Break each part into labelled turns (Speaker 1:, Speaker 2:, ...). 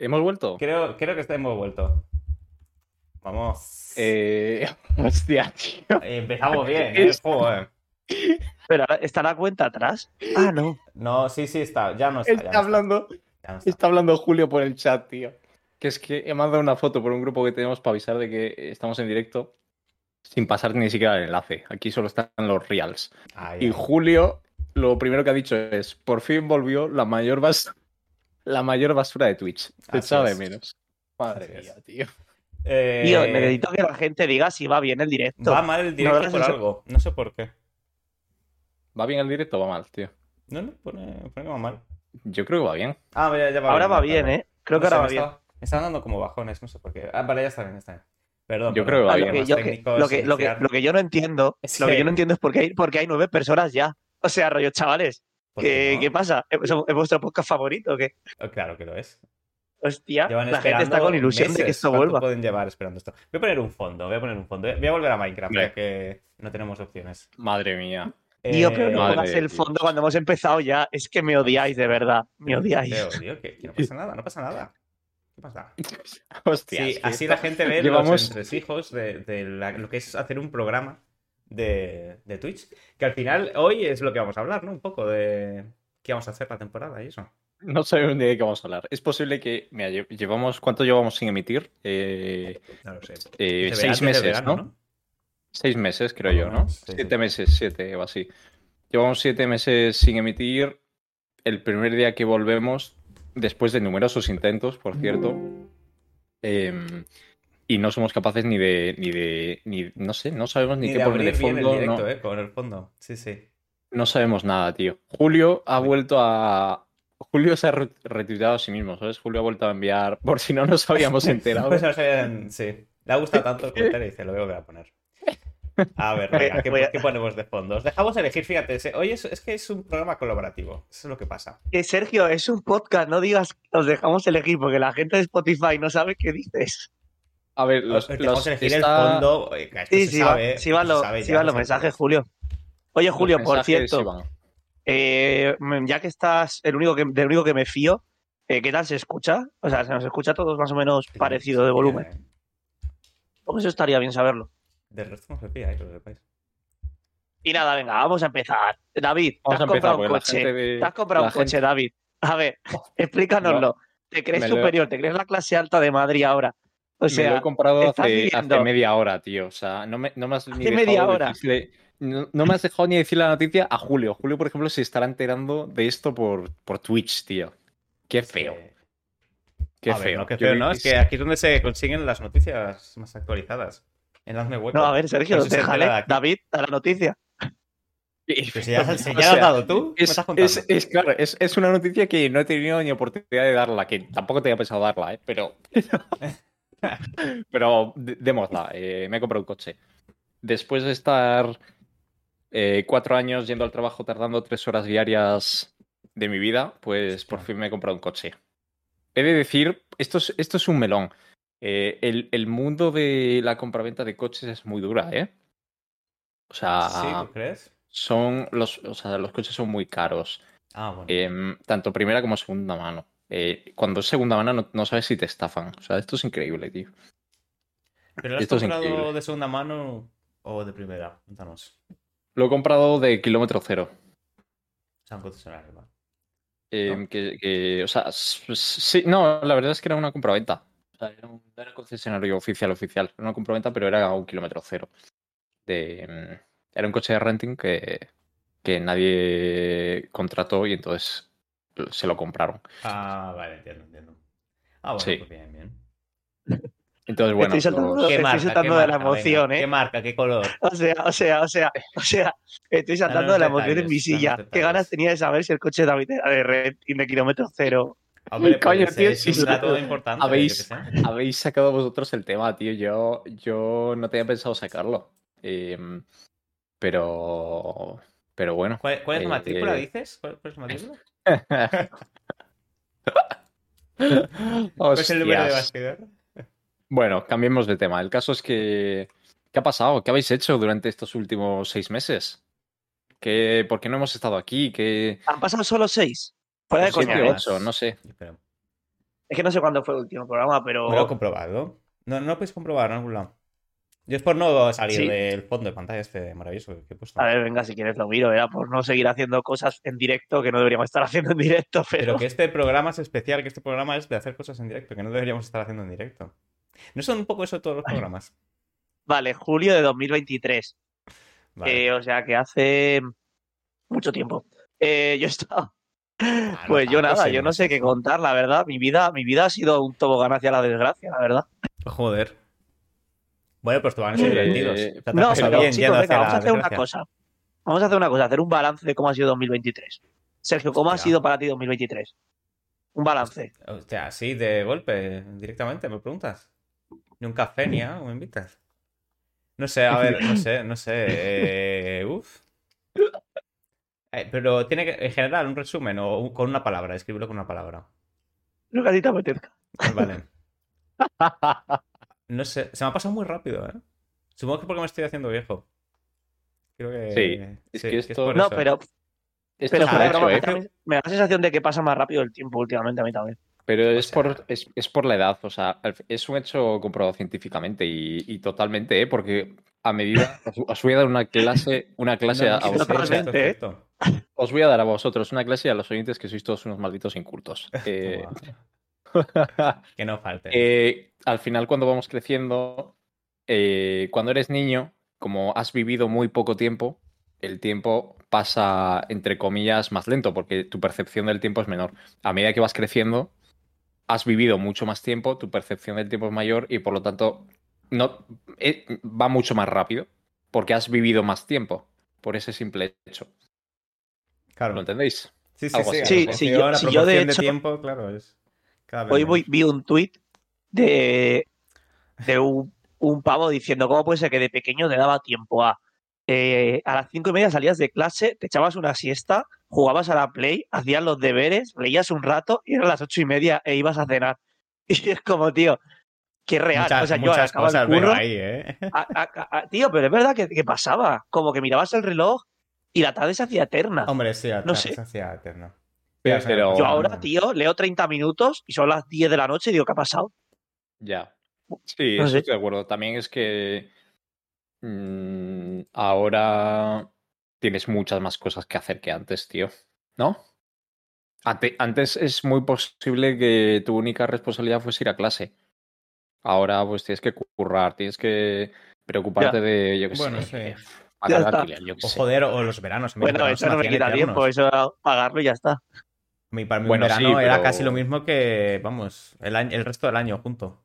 Speaker 1: ¿Hemos vuelto?
Speaker 2: Creo, creo que hemos vuelto. Vamos.
Speaker 1: Eh, hostia, tío.
Speaker 2: Eh, Empezamos bien, ¿eh? Joder.
Speaker 3: Pero ¿está la cuenta atrás? Ah, no.
Speaker 2: No, sí, sí, está. Ya no está. ya
Speaker 1: Está
Speaker 2: no
Speaker 1: hablando,
Speaker 2: ya no está.
Speaker 1: está hablando Julio por el chat, tío. Que es que he mandado una foto por un grupo que tenemos para avisar de que estamos en directo sin pasar ni siquiera el enlace. Aquí solo están los reals.
Speaker 2: Ay,
Speaker 1: Y. Julio lo primero que ha dicho es, por fin volvió la mayor bas la mayor basura de Twitch. Te echaba de menos. Madre
Speaker 2: Así es.
Speaker 1: mía, tío.
Speaker 2: Eh,
Speaker 3: Tío, necesito que la gente diga si va bien el directo.
Speaker 2: Va mal el directo
Speaker 3: No,
Speaker 2: por algo. No sé por qué.
Speaker 1: ¿Va bien el directo o va mal, tío?
Speaker 2: No, no, pone, pone que va mal.
Speaker 1: Yo creo que va bien.
Speaker 2: Ah, ya, ya va
Speaker 3: ahora
Speaker 2: bien,
Speaker 3: va bien,
Speaker 2: está
Speaker 3: ¿eh? Creo
Speaker 2: No
Speaker 3: que
Speaker 2: sé,
Speaker 3: ahora va
Speaker 2: me
Speaker 3: bien.
Speaker 2: estaba- Me estaban dando como bajones, no sé por qué. Ah, vale, ya está bien, está bien. Perdón.
Speaker 1: Yo creo que va
Speaker 3: Ah,
Speaker 1: bien.
Speaker 3: lo, que lo, que, lo, que,
Speaker 2: iniciar.
Speaker 3: lo que yo no entiendo,
Speaker 2: Es
Speaker 3: lo que
Speaker 2: que-
Speaker 3: yo no entiendo es por qué hay, por qué hay nueve personas ya. O sea, rollo, chavales,
Speaker 2: ¿Por qué
Speaker 3: ¿qué,
Speaker 2: no?
Speaker 3: ¿qué pasa? ¿Es, es vuestro podcast favorito o qué?
Speaker 2: Oh, Claro que lo es.
Speaker 3: Hostia,
Speaker 2: Llevan
Speaker 3: la gente está con ilusión de que esto
Speaker 2: ¿Cuánto
Speaker 3: vuelva.
Speaker 2: pueden llevar esperando esto? Voy a poner un fondo, voy a poner un fondo. Voy a volver a Minecraft, ya que no tenemos opciones.
Speaker 1: Madre mía.
Speaker 3: Tío, pero no pongas el
Speaker 1: Dios.
Speaker 3: fondo cuando hemos empezado ya. Es que me odiáis, de verdad. Me odiáis.
Speaker 2: Te odio, que, que no pasa nada, no pasa nada. ¿Qué pasa?
Speaker 1: Hostia.
Speaker 2: Sí, así la gente ve
Speaker 1: Llevamos-
Speaker 2: los entresijos de, de la- lo que es hacer un programa de, de Twitch. Que al final, hoy es lo que vamos a hablar, ¿no? Un poco de qué vamos a hacer la temporada y eso.
Speaker 1: No sabemos ni de qué vamos a hablar. Es posible que. Mira, lle- llevamos. ¿Cuánto llevamos sin emitir? Eh,
Speaker 2: No lo sé.
Speaker 1: eh, seis meses,
Speaker 2: verano,
Speaker 1: ¿no? Seis meses, creo yo, ¿no?
Speaker 2: sí,
Speaker 1: siete
Speaker 2: sí.
Speaker 1: meses, siete o así. Llevamos siete meses sin emitir. El primer día que volvemos, después de numerosos intentos, por cierto. em, y no somos capaces ni de. ni de. Ni, no sé, no sabemos ni,
Speaker 2: Ni
Speaker 1: qué
Speaker 2: de
Speaker 1: poner de
Speaker 2: abrir bien el
Speaker 1: fondo.
Speaker 2: directo,
Speaker 1: no,
Speaker 2: ¿eh? Con el fondo. Sí, sí.
Speaker 1: no sabemos nada, tío. Julio ha vuelto a. Julio se ha re- retuiteado a sí mismo, ¿sabes? Julio ha vuelto a enviar, por si no nos habíamos enterado.
Speaker 2: Pues sí. Le ha gustado tanto el comentario y dice, lo voy a volver a poner. A ver, venga, ¿qué,
Speaker 3: a-
Speaker 2: qué ponemos de fondo? Os dejamos elegir, fíjate. Hoy es, es que es un programa colaborativo. Eso es lo que pasa.
Speaker 3: Sergio, es un podcast, no digas os dejamos elegir, porque la gente de Spotify no sabe qué dices.
Speaker 1: A ver,
Speaker 2: Os
Speaker 1: los,
Speaker 2: dejamos
Speaker 1: los-
Speaker 2: elegir
Speaker 1: está-
Speaker 2: el fondo. esto
Speaker 3: Sí,
Speaker 2: se
Speaker 3: sí, va-
Speaker 2: sabe,
Speaker 3: sí van los,
Speaker 2: sabe
Speaker 3: sí
Speaker 2: no
Speaker 3: los mensajes, Julio. Oye,
Speaker 1: los
Speaker 3: Julio, por cierto, eh, ya que estás el único que, del único que me fío, eh, ¿qué tal se escucha? O sea, se nos escucha a todos más o menos parecido de volumen.
Speaker 2: Eh,
Speaker 3: Pues eso estaría bien saberlo.
Speaker 2: Del resto no se pilla, eh, que lo sepáis.
Speaker 3: Y nada, venga, vamos a empezar. David, te
Speaker 1: Vamos
Speaker 3: has
Speaker 1: a empezar
Speaker 3: comprado un coche.
Speaker 1: de-
Speaker 3: Te has comprado
Speaker 1: la
Speaker 3: un coche, David. A ver, explícanoslo. ¿Te crees
Speaker 1: me lo-
Speaker 3: superior? ¿Te crees la clase alta de Madrid ahora? O
Speaker 1: me lo
Speaker 3: sea,
Speaker 1: he comprado hace, media hora, tío. O sea, no me, no me has ni dejado
Speaker 3: media hora.
Speaker 1: decirle- no, no me has dejado ni decir la noticia a Julio. Julio, por ejemplo, se estará enterando de esto por, por Twitch, tío. Qué feo. Qué
Speaker 2: a ver,
Speaker 1: feo.
Speaker 2: no, qué feo, ¿no? Es que aquí es donde se consiguen las noticias más actualizadas. En Hazme Hueco.
Speaker 3: no, a ver, Sergio,
Speaker 2: se
Speaker 3: déjale. David, a la noticia.
Speaker 2: Pero si ya, si ya
Speaker 1: O
Speaker 2: la has
Speaker 1: sea,
Speaker 2: dado tú, ¿me
Speaker 1: Es,
Speaker 2: estás contando?
Speaker 1: es, es, claro, es, es una noticia que no he tenido ni oportunidad de darla, que tampoco tenía pensado darla, ¿eh? pero. pero démosla. eh, me he comprado un coche. Después de estar eh, cuatro años yendo al trabajo, tardando tres horas diarias de mi vida, pues por fin me he comprado un coche. He de decir, esto es, esto es un melón. Eh, el, el mundo de la compraventa de coches es muy dura, ¿eh? O sea,
Speaker 2: ¿Sí, tú crees?
Speaker 1: son los, o sea, los coches son muy caros.
Speaker 2: Ah, bueno.
Speaker 1: Em, tanto primera como segunda mano. Eh, cuando es segunda mano no, no sabes si te estafan. O sea, esto es increíble, tío.
Speaker 2: ¿Pero lo has
Speaker 1: esto es
Speaker 2: comprado de segunda mano o de primera? Cuéntanos.
Speaker 1: Lo he comprado de kilómetro cero.
Speaker 2: O sea, un concesionario, ¿vale?
Speaker 1: Em, que, que, o sea, sí, no, la verdad es que era una compraventa. O sea, era un, no era concesionario oficial, oficial. Era una compraventa, pero era un kilómetro cero. De, em, era un coche de renting que, que nadie contrató y entonces se lo compraron.
Speaker 2: Ah, vale, entiendo, entiendo. Ah, bueno,
Speaker 1: Sí.
Speaker 2: pues bien, bien.
Speaker 1: Entonces, bueno,
Speaker 3: estoy saltando,
Speaker 1: los-
Speaker 3: estoy
Speaker 2: ¿Qué marca?
Speaker 3: saltando
Speaker 2: ¿Qué
Speaker 3: de la
Speaker 2: marca? Venga,
Speaker 3: emoción,
Speaker 2: ¿Qué
Speaker 3: ¿eh?
Speaker 2: marca? ¿Qué color?
Speaker 3: O sea, o sea, o sea, o sea, estoy saltando de la emoción en mi silla. Qué ganas tenía de saber si el coche de David era de red y de kilómetro cero.
Speaker 2: Hombre,
Speaker 1: Coño,
Speaker 2: pues
Speaker 1: tío,
Speaker 2: es
Speaker 1: si
Speaker 2: un dato importante.
Speaker 1: habéis-. Habéis sacado vosotros el tema, tío. Yo, yo no tenía pensado sacarlo. Em, pero. Pero bueno.
Speaker 2: ¿Cuál, cuál es la
Speaker 1: Eh,
Speaker 2: matrícula,
Speaker 1: eh.
Speaker 2: dices? ¿Cuál, cuál es la matrícula? ¿Cuál es el número de bastidor?
Speaker 1: Bueno, cambiemos de tema. El caso es que. ¿Qué ha pasado? ¿Qué habéis hecho durante estos últimos seis meses? ¿Qué, ¿Por qué no hemos estado aquí? ¿Qué,
Speaker 3: Han pasado solo seis. Fuera de
Speaker 1: siete,
Speaker 3: ¿eh?
Speaker 1: ocho, no sé.
Speaker 3: Es que no sé cuándo fue el último programa, pero.
Speaker 2: Me lo he comprobado. No, no lo podéis comprobar en algún lado. Yo es por no salir
Speaker 3: Sí.
Speaker 2: del fondo de pantalla este maravilloso que he puesto.
Speaker 3: A ver, venga, si quieres lo miro, era por no seguir haciendo cosas en directo que no deberíamos estar haciendo en directo, pero.
Speaker 2: Pero que este programa es especial, que este programa es de hacer cosas en directo, que no deberíamos estar haciendo en directo. ¿No son un poco eso todos los programas?
Speaker 3: Vale, julio de 2023.
Speaker 2: Vale.
Speaker 3: Eh, o sea que hace mucho tiempo. Eh, yo estaba.
Speaker 2: Ah, no
Speaker 3: Pues yo nada, yo no sé qué contar, la verdad. Mi vida, mi vida ha sido un tobogán hacia la desgracia, la verdad.
Speaker 2: Joder. Bueno, pues tú van a ser
Speaker 1: Eh,
Speaker 2: divertidos. O sea, te has
Speaker 3: No,
Speaker 2: pasado
Speaker 3: pero
Speaker 2: bien
Speaker 3: chicos,
Speaker 2: yendo
Speaker 3: venga,
Speaker 2: hacia
Speaker 3: vamos a hacer una cosa. Vamos a hacer una cosa, hacer un balance de cómo ha sido 2023. Sergio, ¿cómo ha sido para ti 2023? Un balance.
Speaker 2: Hostia, así de golpe, directamente, me preguntas. Ni un café ni algo, me invitas. No sé, a ver, no sé, no sé. Eh, uf. Eh, pero tiene que, en general, un resumen o un- con una palabra, escribirlo con una palabra.
Speaker 3: Lo que a ti te apetezca.
Speaker 2: Vale. No sé, se me ha pasado muy rápido, ¿eh? Supongo que porque me estoy haciendo viejo. Creo que.
Speaker 1: Sí, es que esto-
Speaker 2: por
Speaker 3: No,
Speaker 2: eso.
Speaker 3: pero,
Speaker 1: Esto
Speaker 3: pero
Speaker 1: hecho,
Speaker 3: broma,
Speaker 1: ¿eh?
Speaker 3: también me da la sensación de que pasa más rápido el tiempo últimamente a mí también.
Speaker 1: Pero
Speaker 2: O
Speaker 1: es,
Speaker 2: sea-
Speaker 1: por, es, es por la edad, o sea, es un hecho comprobado científicamente y, y totalmente, ¿eh? Porque a medida, os, voy a dar una clase, una clase
Speaker 2: No,
Speaker 1: a,
Speaker 2: no,
Speaker 1: a vosotros,
Speaker 3: ¿eh?
Speaker 1: os voy a dar a vosotros una clase y a los oyentes que sois todos unos malditos incultos. Eh,
Speaker 2: Que no falte.
Speaker 1: eh, al final, cuando vamos creciendo, eh, cuando eres niño, como has vivido muy poco tiempo, el tiempo pasa, entre comillas, más lento, porque tu percepción del tiempo es menor. A medida que vas creciendo, has vivido mucho más tiempo, tu percepción del tiempo es mayor y por lo tanto no, eh, va mucho más rápido, porque has vivido más tiempo, por ese simple hecho.
Speaker 2: claro.
Speaker 1: ¿Lo entendéis?
Speaker 2: Sí, sí,
Speaker 1: Algo
Speaker 2: sí.
Speaker 1: así.
Speaker 3: Sí, sí, yo- si yo de hecho-
Speaker 2: tiempo, claro, es.
Speaker 3: Hoy voy- vi un tuit de, de un, un pavo diciendo cómo puede ser que de pequeño te daba tiempo a eh, a las cinco y media salías de clase, te echabas una siesta, jugabas a la play, hacías los deberes, leías un rato y eran las ocho y media e ibas a cenar. Y es como, tío, qué real.
Speaker 2: Muchas,
Speaker 3: o sea, yo
Speaker 2: muchas
Speaker 3: el
Speaker 2: cosas veo
Speaker 3: curro,
Speaker 2: ahí, ¿eh?
Speaker 3: a- a- a- tío, pero es verdad que, que pasaba. Como que mirabas el reloj y la tarde se hacía eterna.
Speaker 2: Hombre, sí,
Speaker 3: No sé.
Speaker 2: se hacía eterno.
Speaker 1: Pero- pero-
Speaker 3: Yo ahora, tío, leo 30 minutos y son las 10 de la noche y digo, ¿qué ha pasado?
Speaker 1: Ya. Sí,
Speaker 3: No
Speaker 1: eso
Speaker 3: sé.
Speaker 1: estoy de acuerdo. También es que mm, ahora tienes muchas más cosas que hacer que antes, tío. ¿No? Ante- antes es muy posible que tu única responsabilidad fuese ir a clase. Ahora pues tienes que currar, tienes que preocuparte
Speaker 3: Ya.
Speaker 1: de, yo qué
Speaker 2: Bueno,
Speaker 1: sé,
Speaker 2: sí.
Speaker 1: pagar alquiler, yo qué
Speaker 2: O
Speaker 1: sé.
Speaker 2: joder, o los veranos.
Speaker 3: Bueno, eso no me quita tiempo, eso era pagarlo y ya está.
Speaker 2: Mí, para mí
Speaker 1: Bueno,
Speaker 2: un
Speaker 1: sí,
Speaker 2: verano era casi lo mismo que, vamos, el, año- el resto del año junto.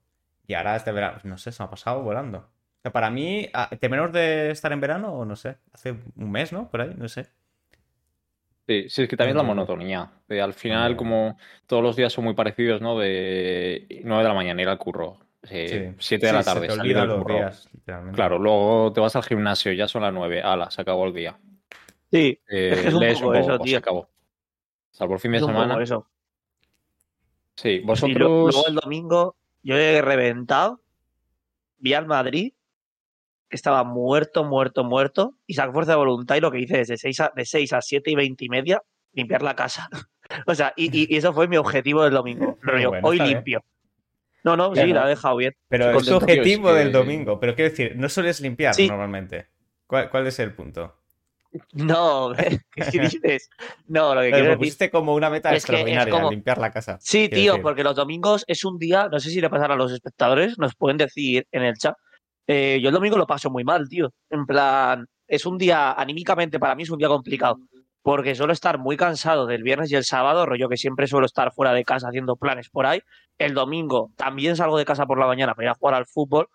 Speaker 2: Y ahora este verano, no sé, se me ha pasado volando. O sea, para mí, a- menos de estar en verano, o no sé, hace un mes, ¿no? Por ahí, no sé.
Speaker 1: Sí, sí, es que también la monotonía. De, al final, como todos los días son muy parecidos, ¿no? De 9 de la mañana ir al curro, eh, 7 de
Speaker 2: Sí,
Speaker 1: la
Speaker 2: se
Speaker 1: tarde
Speaker 2: te
Speaker 1: salir
Speaker 2: los
Speaker 1: curro.
Speaker 2: días, literalmente.
Speaker 1: Claro, luego te vas al gimnasio, ya son las 9, ala, se acabó el día.
Speaker 3: Sí,
Speaker 1: Eh,
Speaker 3: Es que es un poco eso,
Speaker 1: se
Speaker 3: tío.
Speaker 1: acabó. Salvo el fin de
Speaker 3: es
Speaker 1: semana.
Speaker 3: eso.
Speaker 1: Sí, vosotros.
Speaker 3: lo- luego el domingo yo he reventado, vi al Madrid, que estaba muerto, muerto, muerto, y saco fuerza de voluntad y lo que hice es de 6 a, de 6 a 7 y 20 y media limpiar la casa. o sea, y, y- y eso fue mi objetivo del domingo.
Speaker 2: Bueno,
Speaker 3: hoy
Speaker 2: bien.
Speaker 3: limpio. No, no, sí, la he dejado bien.
Speaker 2: Pero es objetivo del
Speaker 1: que-
Speaker 2: domingo. Pero quiero decir, no sueles limpiar
Speaker 3: Sí.
Speaker 2: normalmente. ¿Cuál, cuál es el punto?
Speaker 3: No, ¿qué dices? No, lo que
Speaker 2: Pero
Speaker 3: quiero decir
Speaker 2: como una meta
Speaker 3: es
Speaker 2: extraordinaria,
Speaker 3: como-
Speaker 2: limpiar la casa.
Speaker 3: Sí, tío,
Speaker 2: decir.
Speaker 3: porque los domingos es un día, no sé si le pasará a los espectadores, nos pueden decir en el chat. eh, yo el domingo lo paso muy mal, tío. En plan, es un día, anímicamente para mí es un día complicado, porque suelo estar muy cansado del viernes y el sábado, rollo que siempre suelo estar fuera de casa haciendo planes por ahí. El domingo también salgo de casa por la mañana para ir a jugar al fútbol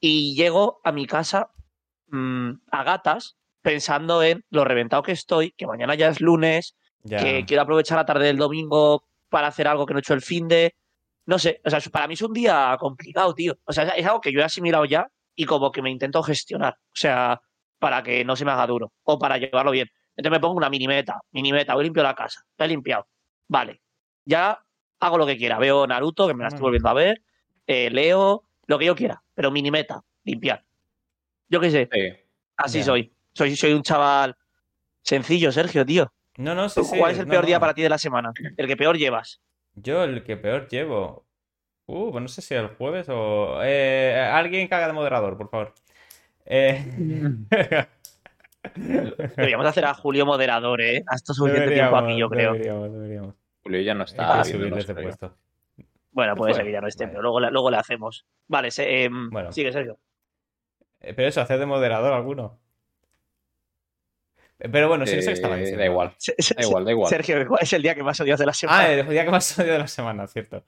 Speaker 3: y llego a mi casa mm, a gatas pensando en lo reventado que estoy, que mañana ya es lunes,
Speaker 2: Ya.
Speaker 3: que quiero aprovechar la tarde del domingo para hacer algo que no he hecho el fin de. No sé, o sea, para mí es un día complicado, tío. O sea, es algo que yo he asimilado ya y como que me intento gestionar. O sea, para que no se me haga duro o para llevarlo bien. Entonces me pongo una mini meta, mini meta, voy limpio la casa, la he limpiado. Vale, ya hago lo que quiera. Veo Naruto, que me la estoy
Speaker 2: Bueno.
Speaker 3: volviendo a ver, eh, leo, lo que yo quiera, pero mini meta, limpiar. Yo qué sé,
Speaker 1: Sí.
Speaker 3: así soy. Soy. Soy un chaval sencillo, Sergio, tío.
Speaker 2: No, no, sí, sí.
Speaker 3: ¿Cuál es el
Speaker 2: no,
Speaker 3: peor día para ti de la semana? El que peor llevas.
Speaker 2: Yo el que peor llevo. Uh, pues no sé si el jueves o. Eh, alguien haga de moderador, por favor. Eh...
Speaker 3: Deberíamos hacer a Julio moderador, ¿eh? Hasta suficiente tiempo aquí, yo creo.
Speaker 2: Deberíamos, deberíamos.
Speaker 1: Julio ya no está. juegos.
Speaker 2: puesto.
Speaker 3: Bueno, puede ser que ya no esté,
Speaker 2: vale.
Speaker 3: pero luego, le- luego le hacemos. Vale, se- em,
Speaker 2: Bueno.
Speaker 3: sigue, Sergio.
Speaker 2: Eh, Pero eso, hacer de moderador alguno. Pero bueno, sí, eso que estaba
Speaker 1: Eh,
Speaker 2: diciendo.
Speaker 1: da igual, da igual, da igual.
Speaker 3: Sergio, ¿cuál es el día que más odias de la semana?
Speaker 2: Ah, el día que más odio de la semana, cierto.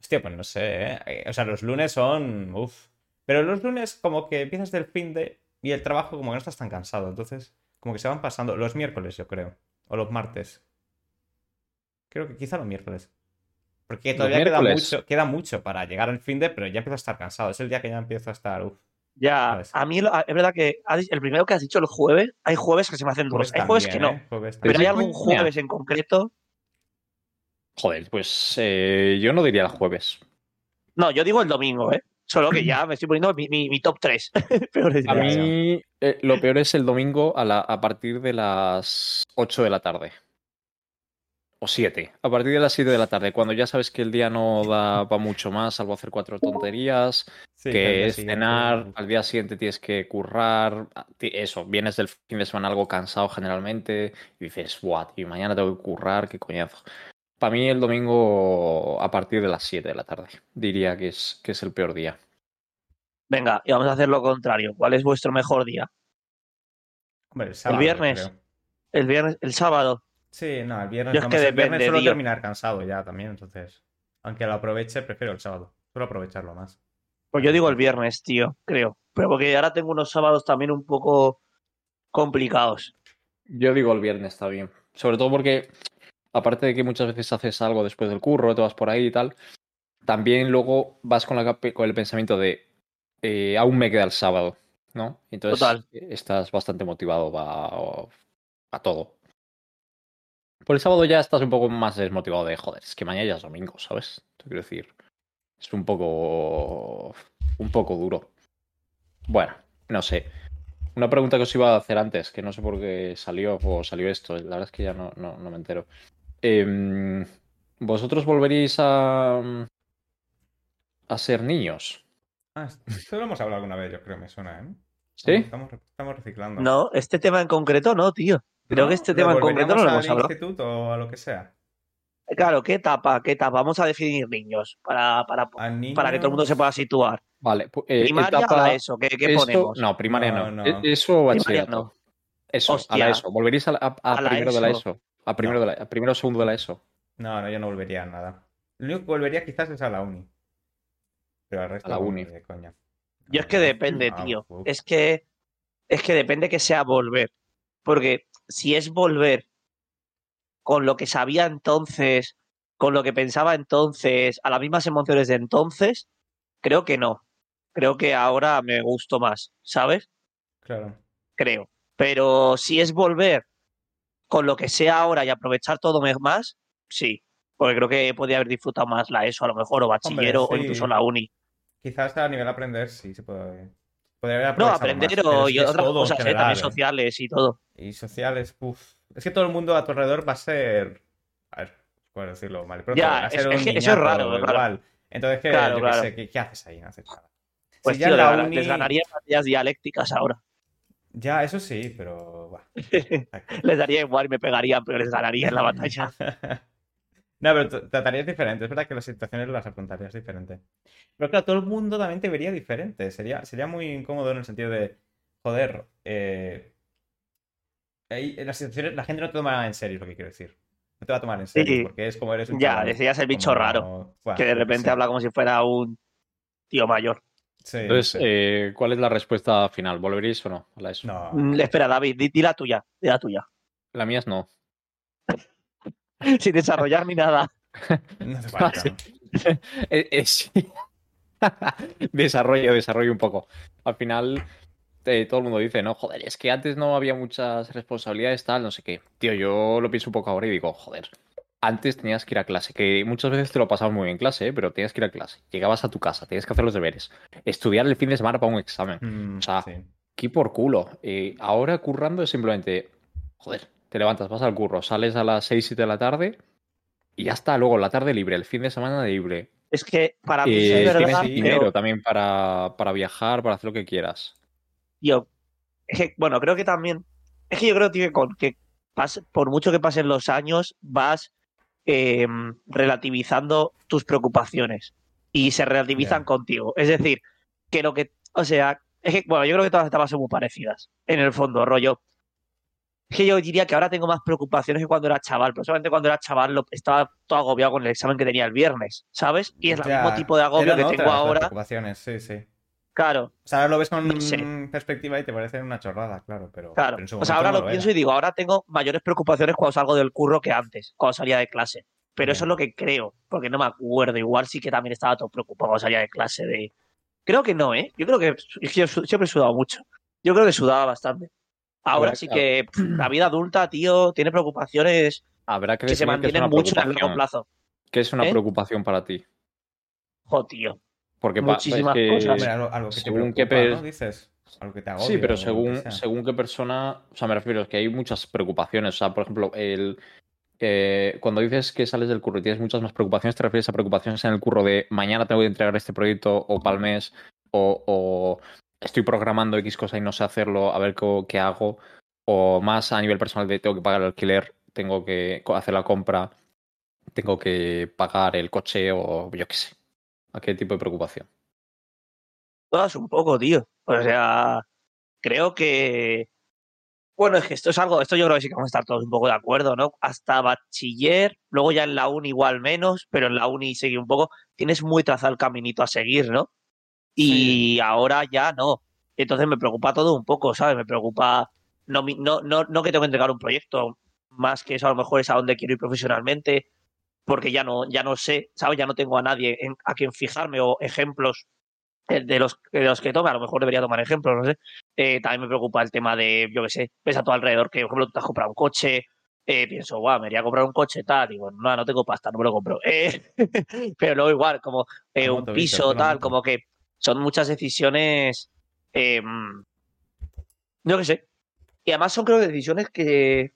Speaker 2: Hostia, pues no sé, ¿eh? O sea, los lunes son. Uf. Pero los lunes, como que empiezas del fin de. Y el trabajo, como que no estás tan cansado. Entonces, como que se van pasando. Los miércoles, yo creo. O los martes. Creo que quizá los miércoles. Porque todavía queda mucho, queda mucho para llegar al fin de, pero ya empiezo a estar cansado. Es el día que ya empiezo a estar. Uf.
Speaker 3: Ya, a mí lo- es verdad que el primero que has dicho el jueves, hay jueves que se me hacen duros. Hay jueves que no.
Speaker 2: ¿eh? Jueves
Speaker 3: Pero hay algún jueves en concreto.
Speaker 1: Joder, pues eh, yo no diría el jueves.
Speaker 3: No, yo digo el domingo, ¿eh? Solo que ya me estoy poniendo mi, mi- mi top 3. Peores
Speaker 1: A mí eh, lo peor es el domingo a, la- a partir de las 8 de la tarde. O 7. A partir de las 7 de la tarde, cuando ya sabes que el día no da para mucho más, salvo hacer cuatro tonterías,
Speaker 2: Sí,
Speaker 1: que es cenar, al día siguiente tienes que currar, a- ti- eso, vienes del fin de semana algo cansado generalmente y dices, buah, tío, mañana tengo que currar, qué coñazo. Para mí el domingo a partir de las 7 de la tarde, diría que es, que es el peor día.
Speaker 3: Venga, y vamos a hacer lo contrario. ¿Cuál es vuestro mejor día?
Speaker 2: Hombre, el sábado, yo
Speaker 3: viernes. ¿El viernes, el sábado?
Speaker 2: Sí, no, el viernes,
Speaker 3: Yo es que
Speaker 2: más el viernes
Speaker 3: depende,
Speaker 2: suelo
Speaker 3: tío.
Speaker 2: terminar cansado ya también, entonces. Aunque lo aproveche, prefiero el sábado. Suelo aprovecharlo más.
Speaker 3: Pues yo digo el viernes, tío, creo. Pero porque ahora tengo unos sábados también un poco complicados.
Speaker 1: Yo digo el viernes está bien. Sobre todo porque, aparte de que muchas veces haces algo después del curro, te vas por ahí y tal, también luego vas con, la, con el pensamiento de eh, aún me queda el sábado, ¿no? Entonces
Speaker 3: Total.
Speaker 1: estás bastante motivado a, a todo. Por el sábado ya estás un poco más desmotivado de, joder, es que mañana ya es domingo, ¿sabes? Te quiero decir, es un poco, un poco duro. Bueno, no sé. Una pregunta que os iba a hacer antes, que no sé por qué salió o salió esto, la verdad es que ya no, no, no me entero. Em, ¿Vosotros volveríais a, a ser niños?
Speaker 2: Ah, esto lo hemos hablado alguna vez, yo creo, me suena, ¿eh?
Speaker 1: ¿Sí?
Speaker 2: Estamos, estamos reciclando.
Speaker 3: No, este tema en concreto no, tío. Creo que este tema en concreto no lo hemos
Speaker 2: al
Speaker 3: hablado.
Speaker 2: instituto o a lo que sea?
Speaker 3: Claro, ¿qué etapa? ¿Qué etapa? Vamos a definir niños para, para,
Speaker 2: A
Speaker 3: para que todo el mundo se pueda situar.
Speaker 1: Vale, pu- eh,
Speaker 3: ¿Primaria
Speaker 1: etapa-
Speaker 3: la ESO? ¿Qué, ponemos?
Speaker 1: No, primaria
Speaker 2: No,
Speaker 1: no.
Speaker 2: no.
Speaker 1: E- Eso o bachillerato.
Speaker 3: no.
Speaker 1: Eso, a
Speaker 3: Hostia.
Speaker 1: la ESO. ¿Volveréis a, a- a
Speaker 3: A
Speaker 1: primero de la
Speaker 3: ESO.
Speaker 1: A primero,
Speaker 2: No.
Speaker 1: de la, a primero o segundo de la ESO.
Speaker 2: No, no, yo no volvería a nada. Lo único que volvería quizás es a la uni. Pero al resto
Speaker 1: A la uni.
Speaker 2: ni de coña.
Speaker 3: Yo es que depende,
Speaker 2: no,
Speaker 3: tío. Es que es que depende que sea volver. Porque si es volver con lo que sabía entonces, con lo que pensaba entonces, a las mismas emociones de entonces, creo que no. Creo que ahora me gusto más, ¿sabes?
Speaker 2: Claro.
Speaker 3: Creo. Pero si es volver con lo que sea ahora y aprovechar todo más, sí. Porque creo que podría haber disfrutado más la ESO a lo mejor, o bachiller, o
Speaker 2: sí.
Speaker 3: incluso la uni.
Speaker 2: Quizás a nivel aprender sí se puede. Podría haber
Speaker 3: No, aprender
Speaker 2: más,
Speaker 3: o, y otras cosas, ¿eh? también
Speaker 2: ¿eh?
Speaker 3: sociales y todo.
Speaker 2: Y sociales, uff. Es que todo el mundo a tu alrededor va a ser. A ver, puedo decirlo mal.
Speaker 3: Ya,
Speaker 2: va a ser
Speaker 3: es-
Speaker 2: un
Speaker 3: es que eso es raro.
Speaker 2: Entonces, ¿qué,
Speaker 3: Claro,
Speaker 2: qué
Speaker 3: claro.
Speaker 2: sé, ¿qué, qué haces ahí? No haces nada.
Speaker 3: Pues
Speaker 2: si ya
Speaker 3: tío,
Speaker 2: la uni-
Speaker 3: les ganaría batallas dialécticas ahora.
Speaker 2: Ya, eso sí, pero.
Speaker 3: les daría igual y me pegarían, pero les ganaría en la batalla.
Speaker 2: no, pero tratarías diferente. Es verdad que las situaciones las afrontarías diferente. Pero claro, todo el mundo también te vería diferente. Sería, sería muy incómodo en el sentido de. Joder. Eh, ahí, en las situaciones, la gente no te tomará en serio, es lo que quiero decir. No te va a tomar en serio,
Speaker 3: Sí.
Speaker 2: porque es como eres un
Speaker 3: Ya,
Speaker 2: chaval,
Speaker 3: decías el bicho
Speaker 2: como-
Speaker 3: raro, que de repente habla como si fuera un tío mayor.
Speaker 2: Sí,
Speaker 1: Entonces, eh, ¿cuál es la respuesta final? ¿Volveréis o no a la ESO?
Speaker 2: No.
Speaker 3: Mm, Espera, David, di, di la tuya, di la tuya.
Speaker 1: La mía es no.
Speaker 3: Sin desarrollar ni nada.
Speaker 2: No hace falta.
Speaker 1: Sí. Eh, eh, desarrollo, desarrollo un poco. Al final, eh, todo el mundo dice, no, joder, es que antes no había muchas responsabilidades, tal, no sé qué. Tío, yo lo pienso un poco ahora y digo, joder, antes tenías que ir a clase, que muchas veces te lo pasabas muy bien en clase, ¿eh? pero tenías que ir a clase. Llegabas a tu casa, tenías que hacer los deberes, estudiar el fin de semana para un examen.
Speaker 2: Mm,
Speaker 1: O sea,
Speaker 2: sí.
Speaker 1: Aquí por culo. Eh, ahora currando es simplemente, joder, te levantas, vas al curro, sales a las 6, 7 de la tarde y ya está. Luego la tarde libre, el fin de semana libre.
Speaker 3: Es que para mí
Speaker 1: Eh,
Speaker 3: es verdad,
Speaker 1: tienes dinero
Speaker 3: pero,
Speaker 1: también para, para viajar, para hacer lo que quieras.
Speaker 3: Tío, es que, bueno, creo que también, es que yo creo, tío, que, con, que pas- por mucho que pasen los años, vas eh, relativizando tus preocupaciones y se relativizan contigo. Es decir, que lo que, o sea, es que, bueno, yo creo que todas las etapas son muy parecidas, en el fondo, rollo. Es que yo diría que ahora tengo más preocupaciones que cuando era chaval, pero solamente cuando era chaval lo- estaba todo agobiado con el examen que tenía el viernes, ¿sabes? Y es el mismo tipo de agobio que tengo ahora,
Speaker 2: preocupaciones, sí, sí.
Speaker 3: Claro.
Speaker 2: O sea, ahora lo ves con
Speaker 3: No sé.
Speaker 2: perspectiva y te parece una chorrada, claro, pero,
Speaker 3: Claro,
Speaker 2: pero en su
Speaker 3: o sea, ahora
Speaker 2: no
Speaker 3: lo pienso y digo, ahora tengo mayores preocupaciones cuando salgo del curro que antes, cuando salía de clase. Pero eso es lo que creo, porque no me acuerdo. Igual sí que también estaba todo preocupado cuando salía de clase. De... Creo que no, ¿eh? Yo creo que que yo siempre he sudado mucho. Yo creo que sudaba bastante. Ahora sí
Speaker 1: que-
Speaker 3: que pff, la vida adulta, tío, tiene preocupaciones
Speaker 1: Habrá que
Speaker 3: que se mantienen
Speaker 1: una
Speaker 3: mucho en el largo plazo.
Speaker 1: ¿Qué es una
Speaker 3: ¿Eh?
Speaker 1: preocupación para ti?
Speaker 3: Jo, tío.
Speaker 1: Porque pa-
Speaker 3: Muchísimas
Speaker 1: es que-
Speaker 3: cosas.
Speaker 2: Hombre, algo, algo que te
Speaker 1: según qué
Speaker 2: preocupa, ¿no? Dices, algo que te agobia.
Speaker 1: Sí, pero
Speaker 2: que
Speaker 1: según, según qué persona, o sea, me refiero, es que hay muchas preocupaciones. O sea, por ejemplo, el, eh, cuando dices que sales del curro y tienes muchas más preocupaciones, te refieres a preocupaciones en el curro de mañana tengo que entregar este proyecto o para el mes o, o estoy programando X cosa y no sé hacerlo, a ver qué, hago. O más a nivel personal de tengo que pagar el alquiler, tengo que hacer la compra, tengo que pagar el coche o yo qué sé. ¿A qué tipo de preocupación?
Speaker 3: Todas un poco, tío. O sea, creo que. Bueno, es que esto es algo, esto yo creo que sí que vamos a estar todos un poco de acuerdo, ¿no? Hasta bachiller, luego ya en la uni igual menos, pero en la uni seguí un poco, tienes muy trazado el caminito a seguir, ¿no? Y ahora ya no. Entonces me preocupa todo un poco, ¿sabes? Me preocupa no, no, no, no que tengo que entregar un proyecto, más que eso a lo mejor es a donde quiero ir profesionalmente, porque ya no, ya no sé, ¿sabes? Ya no tengo a nadie en- a quien fijarme o ejemplos eh, de los, de los que tome, a lo mejor debería tomar ejemplos, no sé. Eh, también me preocupa el tema de, yo qué sé, ves a tu alrededor que, por ejemplo, tú te has comprado un coche, eh, pienso, guau, me iría a comprar un coche, tal, digo, no, no tengo pasta, no me lo compro. Eh, pero luego igual, como eh, un piso, tal, como que son muchas decisiones, eh, yo qué sé. Y además son, creo, decisiones que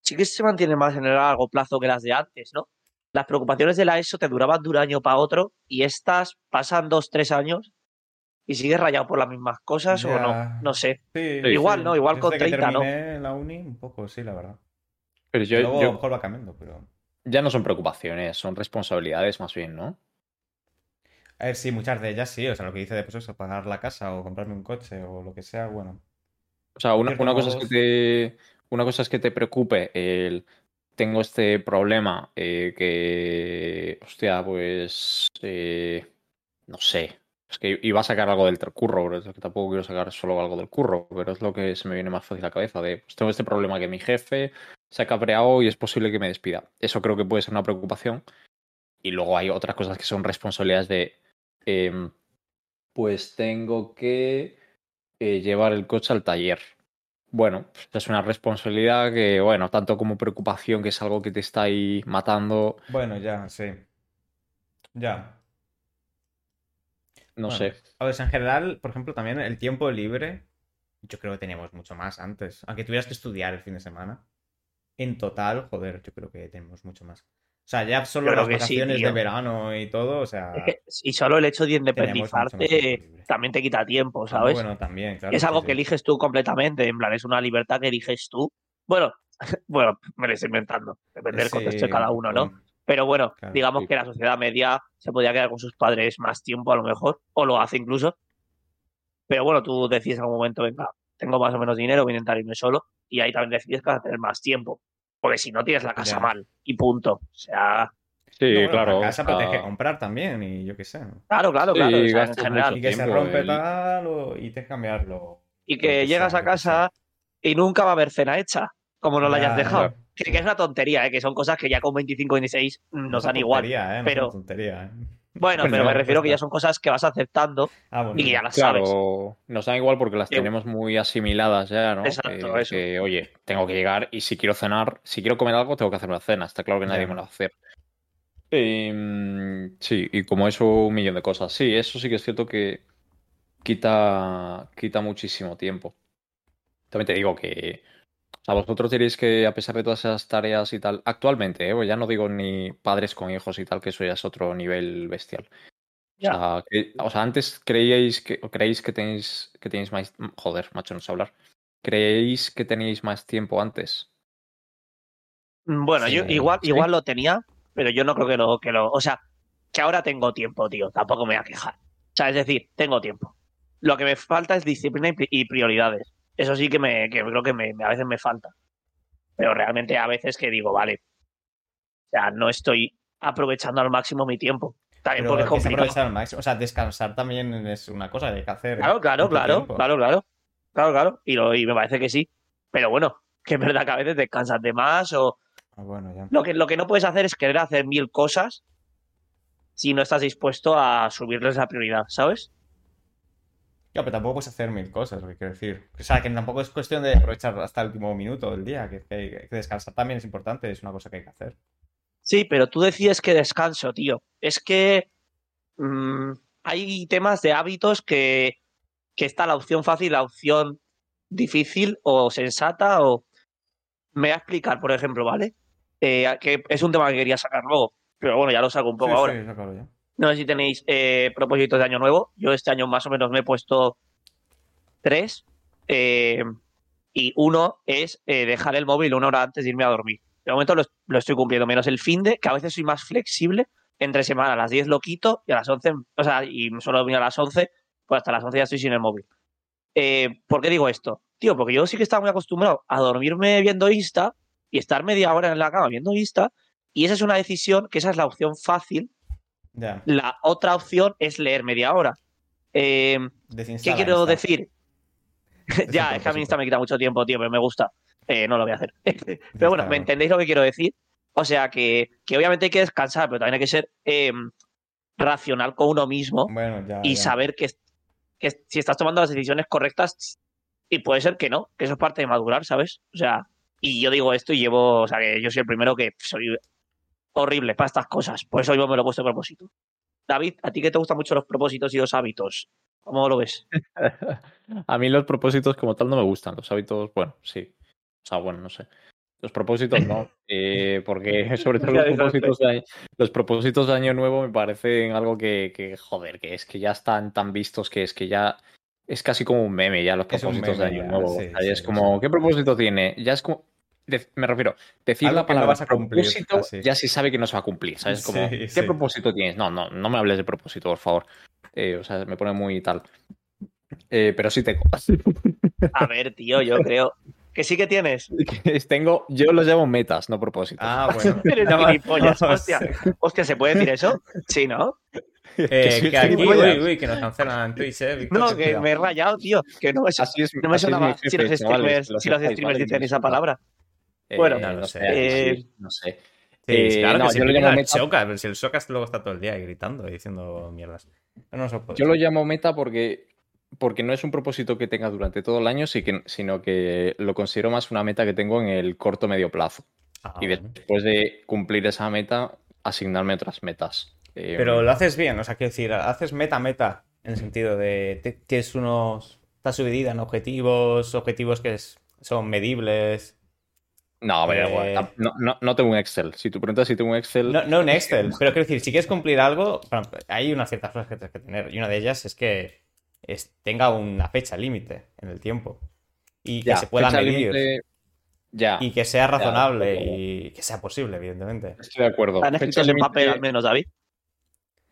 Speaker 3: sí que se mantienen más en el largo plazo que las de antes, ¿no? Las preocupaciones de la ESO te duraban de un año para otro y estas pasan dos, tres años y sigues rayado por las mismas cosas o no, no sé.
Speaker 2: Sí,
Speaker 3: Igual, ¿no? Igual
Speaker 2: Desde
Speaker 3: con
Speaker 2: que
Speaker 3: 30, ¿no?
Speaker 2: terminé la uni, un poco, sí, la verdad.
Speaker 1: Pero yo,
Speaker 2: Luego a lo mejor va cambiando, pero...
Speaker 1: ya no son preocupaciones, son responsabilidades más bien, ¿no?
Speaker 2: A ver, sí, muchas de ellas sí, o sea, lo que dice de pues eso, pagar la casa o comprarme un coche o lo que sea, bueno.
Speaker 1: O sea, una, una cosa es que te, una cosa es que te preocupe el tengo este problema eh, que, hostia, pues, eh, no sé, es que iba a sacar algo del curro, pero es tampoco quiero sacar solo algo del curro, pero es lo que se me viene más fácil a la cabeza, de, pues tengo este problema que mi jefe se ha cabreado y es posible que me despida. Eso creo que puede ser una preocupación. Y luego hay otras cosas que son responsabilidades de, em, pues tengo que eh, llevar el coche al taller. Bueno, pues es una responsabilidad que, bueno, tanto como preocupación, que es algo que te está ahí matando,
Speaker 2: Bueno, ya, sí. Ya.
Speaker 1: no
Speaker 2: Bueno,
Speaker 1: sé.
Speaker 2: A ver, en general, por ejemplo, también el tiempo libre, yo creo que teníamos mucho más antes. Aunque tuvieras que estudiar el fin de semana. En total, joder, yo creo que tenemos mucho más. O sea, ya solo las
Speaker 3: sí,
Speaker 2: vacaciones de verano y todo, o sea,
Speaker 3: Es que- y solo el hecho de independizarte también te quita tiempo,
Speaker 2: Ah,
Speaker 3: ¿sabes?
Speaker 2: Bueno, también, claro.
Speaker 3: es algo
Speaker 2: sí.
Speaker 3: que eliges tú completamente, en plan, es una libertad que eliges tú. Bueno, bueno, me lo estoy inventando, depende del
Speaker 2: Sí,
Speaker 3: contexto de cada
Speaker 2: un
Speaker 3: uno, ¿no? Pero bueno,
Speaker 2: Claro,
Speaker 3: digamos que la sociedad media se podría quedar con sus padres más tiempo a lo mejor, o lo hace incluso. Pero bueno, tú decides en algún momento, venga, tengo más o menos dinero, voy a intentar irme solo, y ahí también decides que vas a tener más tiempo. Porque si no tienes la casa
Speaker 2: Ya.
Speaker 3: mal, y punto. O sea,
Speaker 1: Sí,
Speaker 2: No, bueno,
Speaker 1: claro.
Speaker 2: La casa, pero tienes que comprar también, y yo qué sé. ¿no?
Speaker 3: claro, claro,
Speaker 1: Sí,
Speaker 3: claro. o sea, en
Speaker 1: gastas
Speaker 3: general.
Speaker 1: mucho
Speaker 2: Y que se rompe
Speaker 1: el-
Speaker 2: tal, o- y tienes que cambiarlo.
Speaker 3: Y que
Speaker 2: que
Speaker 3: llegas
Speaker 2: sea,
Speaker 3: a casa y nunca va a haber cena hecha, como no la hayas
Speaker 2: Ya,
Speaker 3: dejado.
Speaker 1: ya.
Speaker 3: Que, es una tontería, ¿eh? que son cosas que ya con 25, 26
Speaker 2: No
Speaker 3: nos dan igual.
Speaker 2: ¿eh? No
Speaker 3: pero-
Speaker 2: tontería, ¿eh?
Speaker 3: Bueno, pero me refiero que ya son cosas que vas aceptando
Speaker 2: Ah, bueno.
Speaker 3: y que ya las sabes.
Speaker 1: Claro, nos dan igual porque las
Speaker 3: Sí.
Speaker 1: tenemos muy asimiladas ya, ¿no?
Speaker 3: Exacto, eso.
Speaker 1: que, oye, tengo que llegar y si quiero cenar, si quiero comer algo, tengo que hacer una cena. Está claro que nadie me lo va a hacer. Em, sí, y como eso, un millón de cosas. Sí, eso sí que es cierto que quita, quita muchísimo tiempo. También te digo que, O sea, vosotros diréis que a pesar de todas esas tareas y tal, actualmente, ¿eh? Pues ya no digo ni padres con hijos y tal, que eso ya es otro nivel bestial. O
Speaker 3: Ya.
Speaker 1: sea, que- o sea, antes creíais que, o creéis que tenéis, que tenéis más, joder, macho, no sé hablar. ¿Creéis que teníais más tiempo antes?
Speaker 3: Mm, Bueno, yo
Speaker 2: Sí,
Speaker 3: igual,
Speaker 1: sí.
Speaker 3: igual lo tenía, pero yo no creo que lo, que lo. O sea, que ahora tengo tiempo, tío. Tampoco me voy a quejar. O sea, es decir, tengo tiempo. Lo que me falta es disciplina y prioridades. Eso sí que me que creo que me, a veces me falta. Pero realmente a veces que digo, vale. O sea, no estoy aprovechando al máximo mi tiempo. También
Speaker 2: Pero
Speaker 3: porque es
Speaker 2: al máximo. O sea, descansar también es una cosa que hay que hacer.
Speaker 3: Claro, claro, claro,
Speaker 2: tiempo.
Speaker 3: claro, claro. Claro, claro. Y, lo, y me parece que sí. Pero bueno, que es verdad que a veces descansas de más o,
Speaker 2: Ah, bueno, ya.
Speaker 3: Lo que, lo que no puedes hacer es querer hacer mil cosas si no estás dispuesto a subirles la prioridad, ¿sabes?
Speaker 2: Ya, pero tampoco puedes hacer mil cosas, lo que quiero decir. O sea, que tampoco es cuestión de aprovechar hasta el último minuto del día, que, que- que descansar también es importante, es una cosa que hay que hacer.
Speaker 3: Sí, pero tú decides que descanso, tío. Es que mm, hay temas de hábitos que, que está la opción fácil, la opción difícil o sensata o... Me voy a explicar, por ejemplo, ¿vale? Eh, que es un tema que quería sacar luego, pero bueno, ya lo saco un poco
Speaker 2: Sí,
Speaker 3: ahora.
Speaker 2: sí.
Speaker 3: No sé si tenéis eh, propósitos de año nuevo. Yo este año más o menos me he puesto tres. eh, y uno es eh, dejar el móvil una hora antes de irme a dormir. De momento lo, lo estoy cumpliendo, menos el fin de, que a veces soy más flexible. Entre semana a las 10 lo quito y a las 11, o sea, y solo dormir a las 11, pues hasta las 11 ya estoy sin el móvil. Eh, ¿Por qué digo esto? Tío, porque yo sí que estaba muy acostumbrado a dormirme viendo Insta y estar media hora en la cama viendo Insta. Y esa es una decisión, que esa es la opción fácil La otra opción es leer media hora. Eh, ¿Qué quiero
Speaker 2: Insta.
Speaker 3: decir? Ya, es que a mí. Insta me quita mucho tiempo, tío, pero me gusta. Eh, no lo voy a hacer. pero bueno, ¿me entendéis lo que quiero decir? O sea, que, que obviamente hay que descansar, pero también hay que ser eh, racional con uno mismo
Speaker 2: Bueno, ya.
Speaker 3: y
Speaker 2: ya.
Speaker 3: saber que, que si estás tomando las decisiones correctas, y puede ser que no, que eso es parte de madurar, ¿sabes? O sea, y yo digo esto y llevo, o sea, que yo soy el primero que soy horrible para estas cosas, por eso yo me lo he puesto de propósito. David, ¿a ti que te gustan mucho los propósitos y los hábitos? ¿Cómo lo ves?
Speaker 1: A mí los propósitos como tal no me gustan. Los hábitos, bueno, sí. O sea, bueno, no sé. Los propósitos no, eh, porque sobre todo los propósitos, de año, los propósitos de año nuevo me parecen algo que, que, joder, que es que ya están tan vistos que es que ya es casi como un meme ya los propósitos de año nuevo.
Speaker 2: sí,
Speaker 1: O sea, ya
Speaker 2: sí,
Speaker 1: es como, ¿qué propósito tiene? Ya es como, de- me refiero, decir
Speaker 2: Algo
Speaker 1: la palabra
Speaker 2: vas a cumplir,
Speaker 1: propósito
Speaker 2: así.
Speaker 1: ya se sabe que no se va a cumplir, ¿sabes? Como,
Speaker 2: Sí,
Speaker 1: ¿qué
Speaker 2: sí.
Speaker 1: propósito tienes? No, no, no me hables de propósito, por favor. Eh, o sea, me pone muy tal. Eh, pero sí tengo.
Speaker 3: A ver, tío, yo creo que sí que tienes.
Speaker 1: tengo, yo los llamo metas, no propósitos.
Speaker 2: Ah, bueno.
Speaker 3: Eres
Speaker 2: No,
Speaker 3: gilipollas,
Speaker 2: no
Speaker 3: hostia. Hostia, ¿se puede decir eso? Sí, ¿no?
Speaker 2: Eh, que aquí, uy, uy, que nos cancelan en Twitch, eh. Víctor,
Speaker 3: No, que me he rayado, tío. Que no me,
Speaker 1: Así es,
Speaker 3: no me
Speaker 1: así es mi
Speaker 3: sonaba
Speaker 1: jefe,
Speaker 3: si los streamers, si los streamers
Speaker 1: ¿vale?
Speaker 3: dicen esa
Speaker 1: Disculpa.
Speaker 3: palabra.
Speaker 1: Eh,
Speaker 3: bueno,
Speaker 2: no
Speaker 1: no,
Speaker 2: lo
Speaker 1: sé.
Speaker 3: Eh,
Speaker 1: sí, no sé.
Speaker 2: Sí,
Speaker 1: Eh,
Speaker 2: claro
Speaker 1: no,
Speaker 2: que sí,
Speaker 1: yo lo llamo
Speaker 2: el
Speaker 1: meta-
Speaker 2: Showcast, pero si el Showcast luego está todo el día gritando y diciendo mierdas. No.
Speaker 1: Yo lo llamo meta porque, porque no es un propósito que tenga durante todo el año, sí que- sino que lo considero más una meta que tengo en el corto medio plazo.
Speaker 2: Ah,
Speaker 1: y después de cumplir esa meta, asignarme otras metas. Eh,
Speaker 2: Pero lo haces bien, o sea, quiero decir, haces meta-meta en el sentido de te- tienes unos. Está subidida en objetivos, objetivos que es- son medibles.
Speaker 1: No, pero
Speaker 2: eh,
Speaker 1: no, no, no tengo un Excel. Si tú preguntas si tengo un Excel,
Speaker 2: No, no un Excel, pero quiero decir, si quieres cumplir algo, hay unas ciertas cosas que tienes que tener. Y una de ellas es que es- tenga una fecha límite en el tiempo. Y que
Speaker 1: ya,
Speaker 2: se pueda medir.
Speaker 1: límite, ya,
Speaker 2: Y que sea razonable y que sea posible, evidentemente.
Speaker 1: estoy de acuerdo.
Speaker 3: Han escrito en papel al menos, David.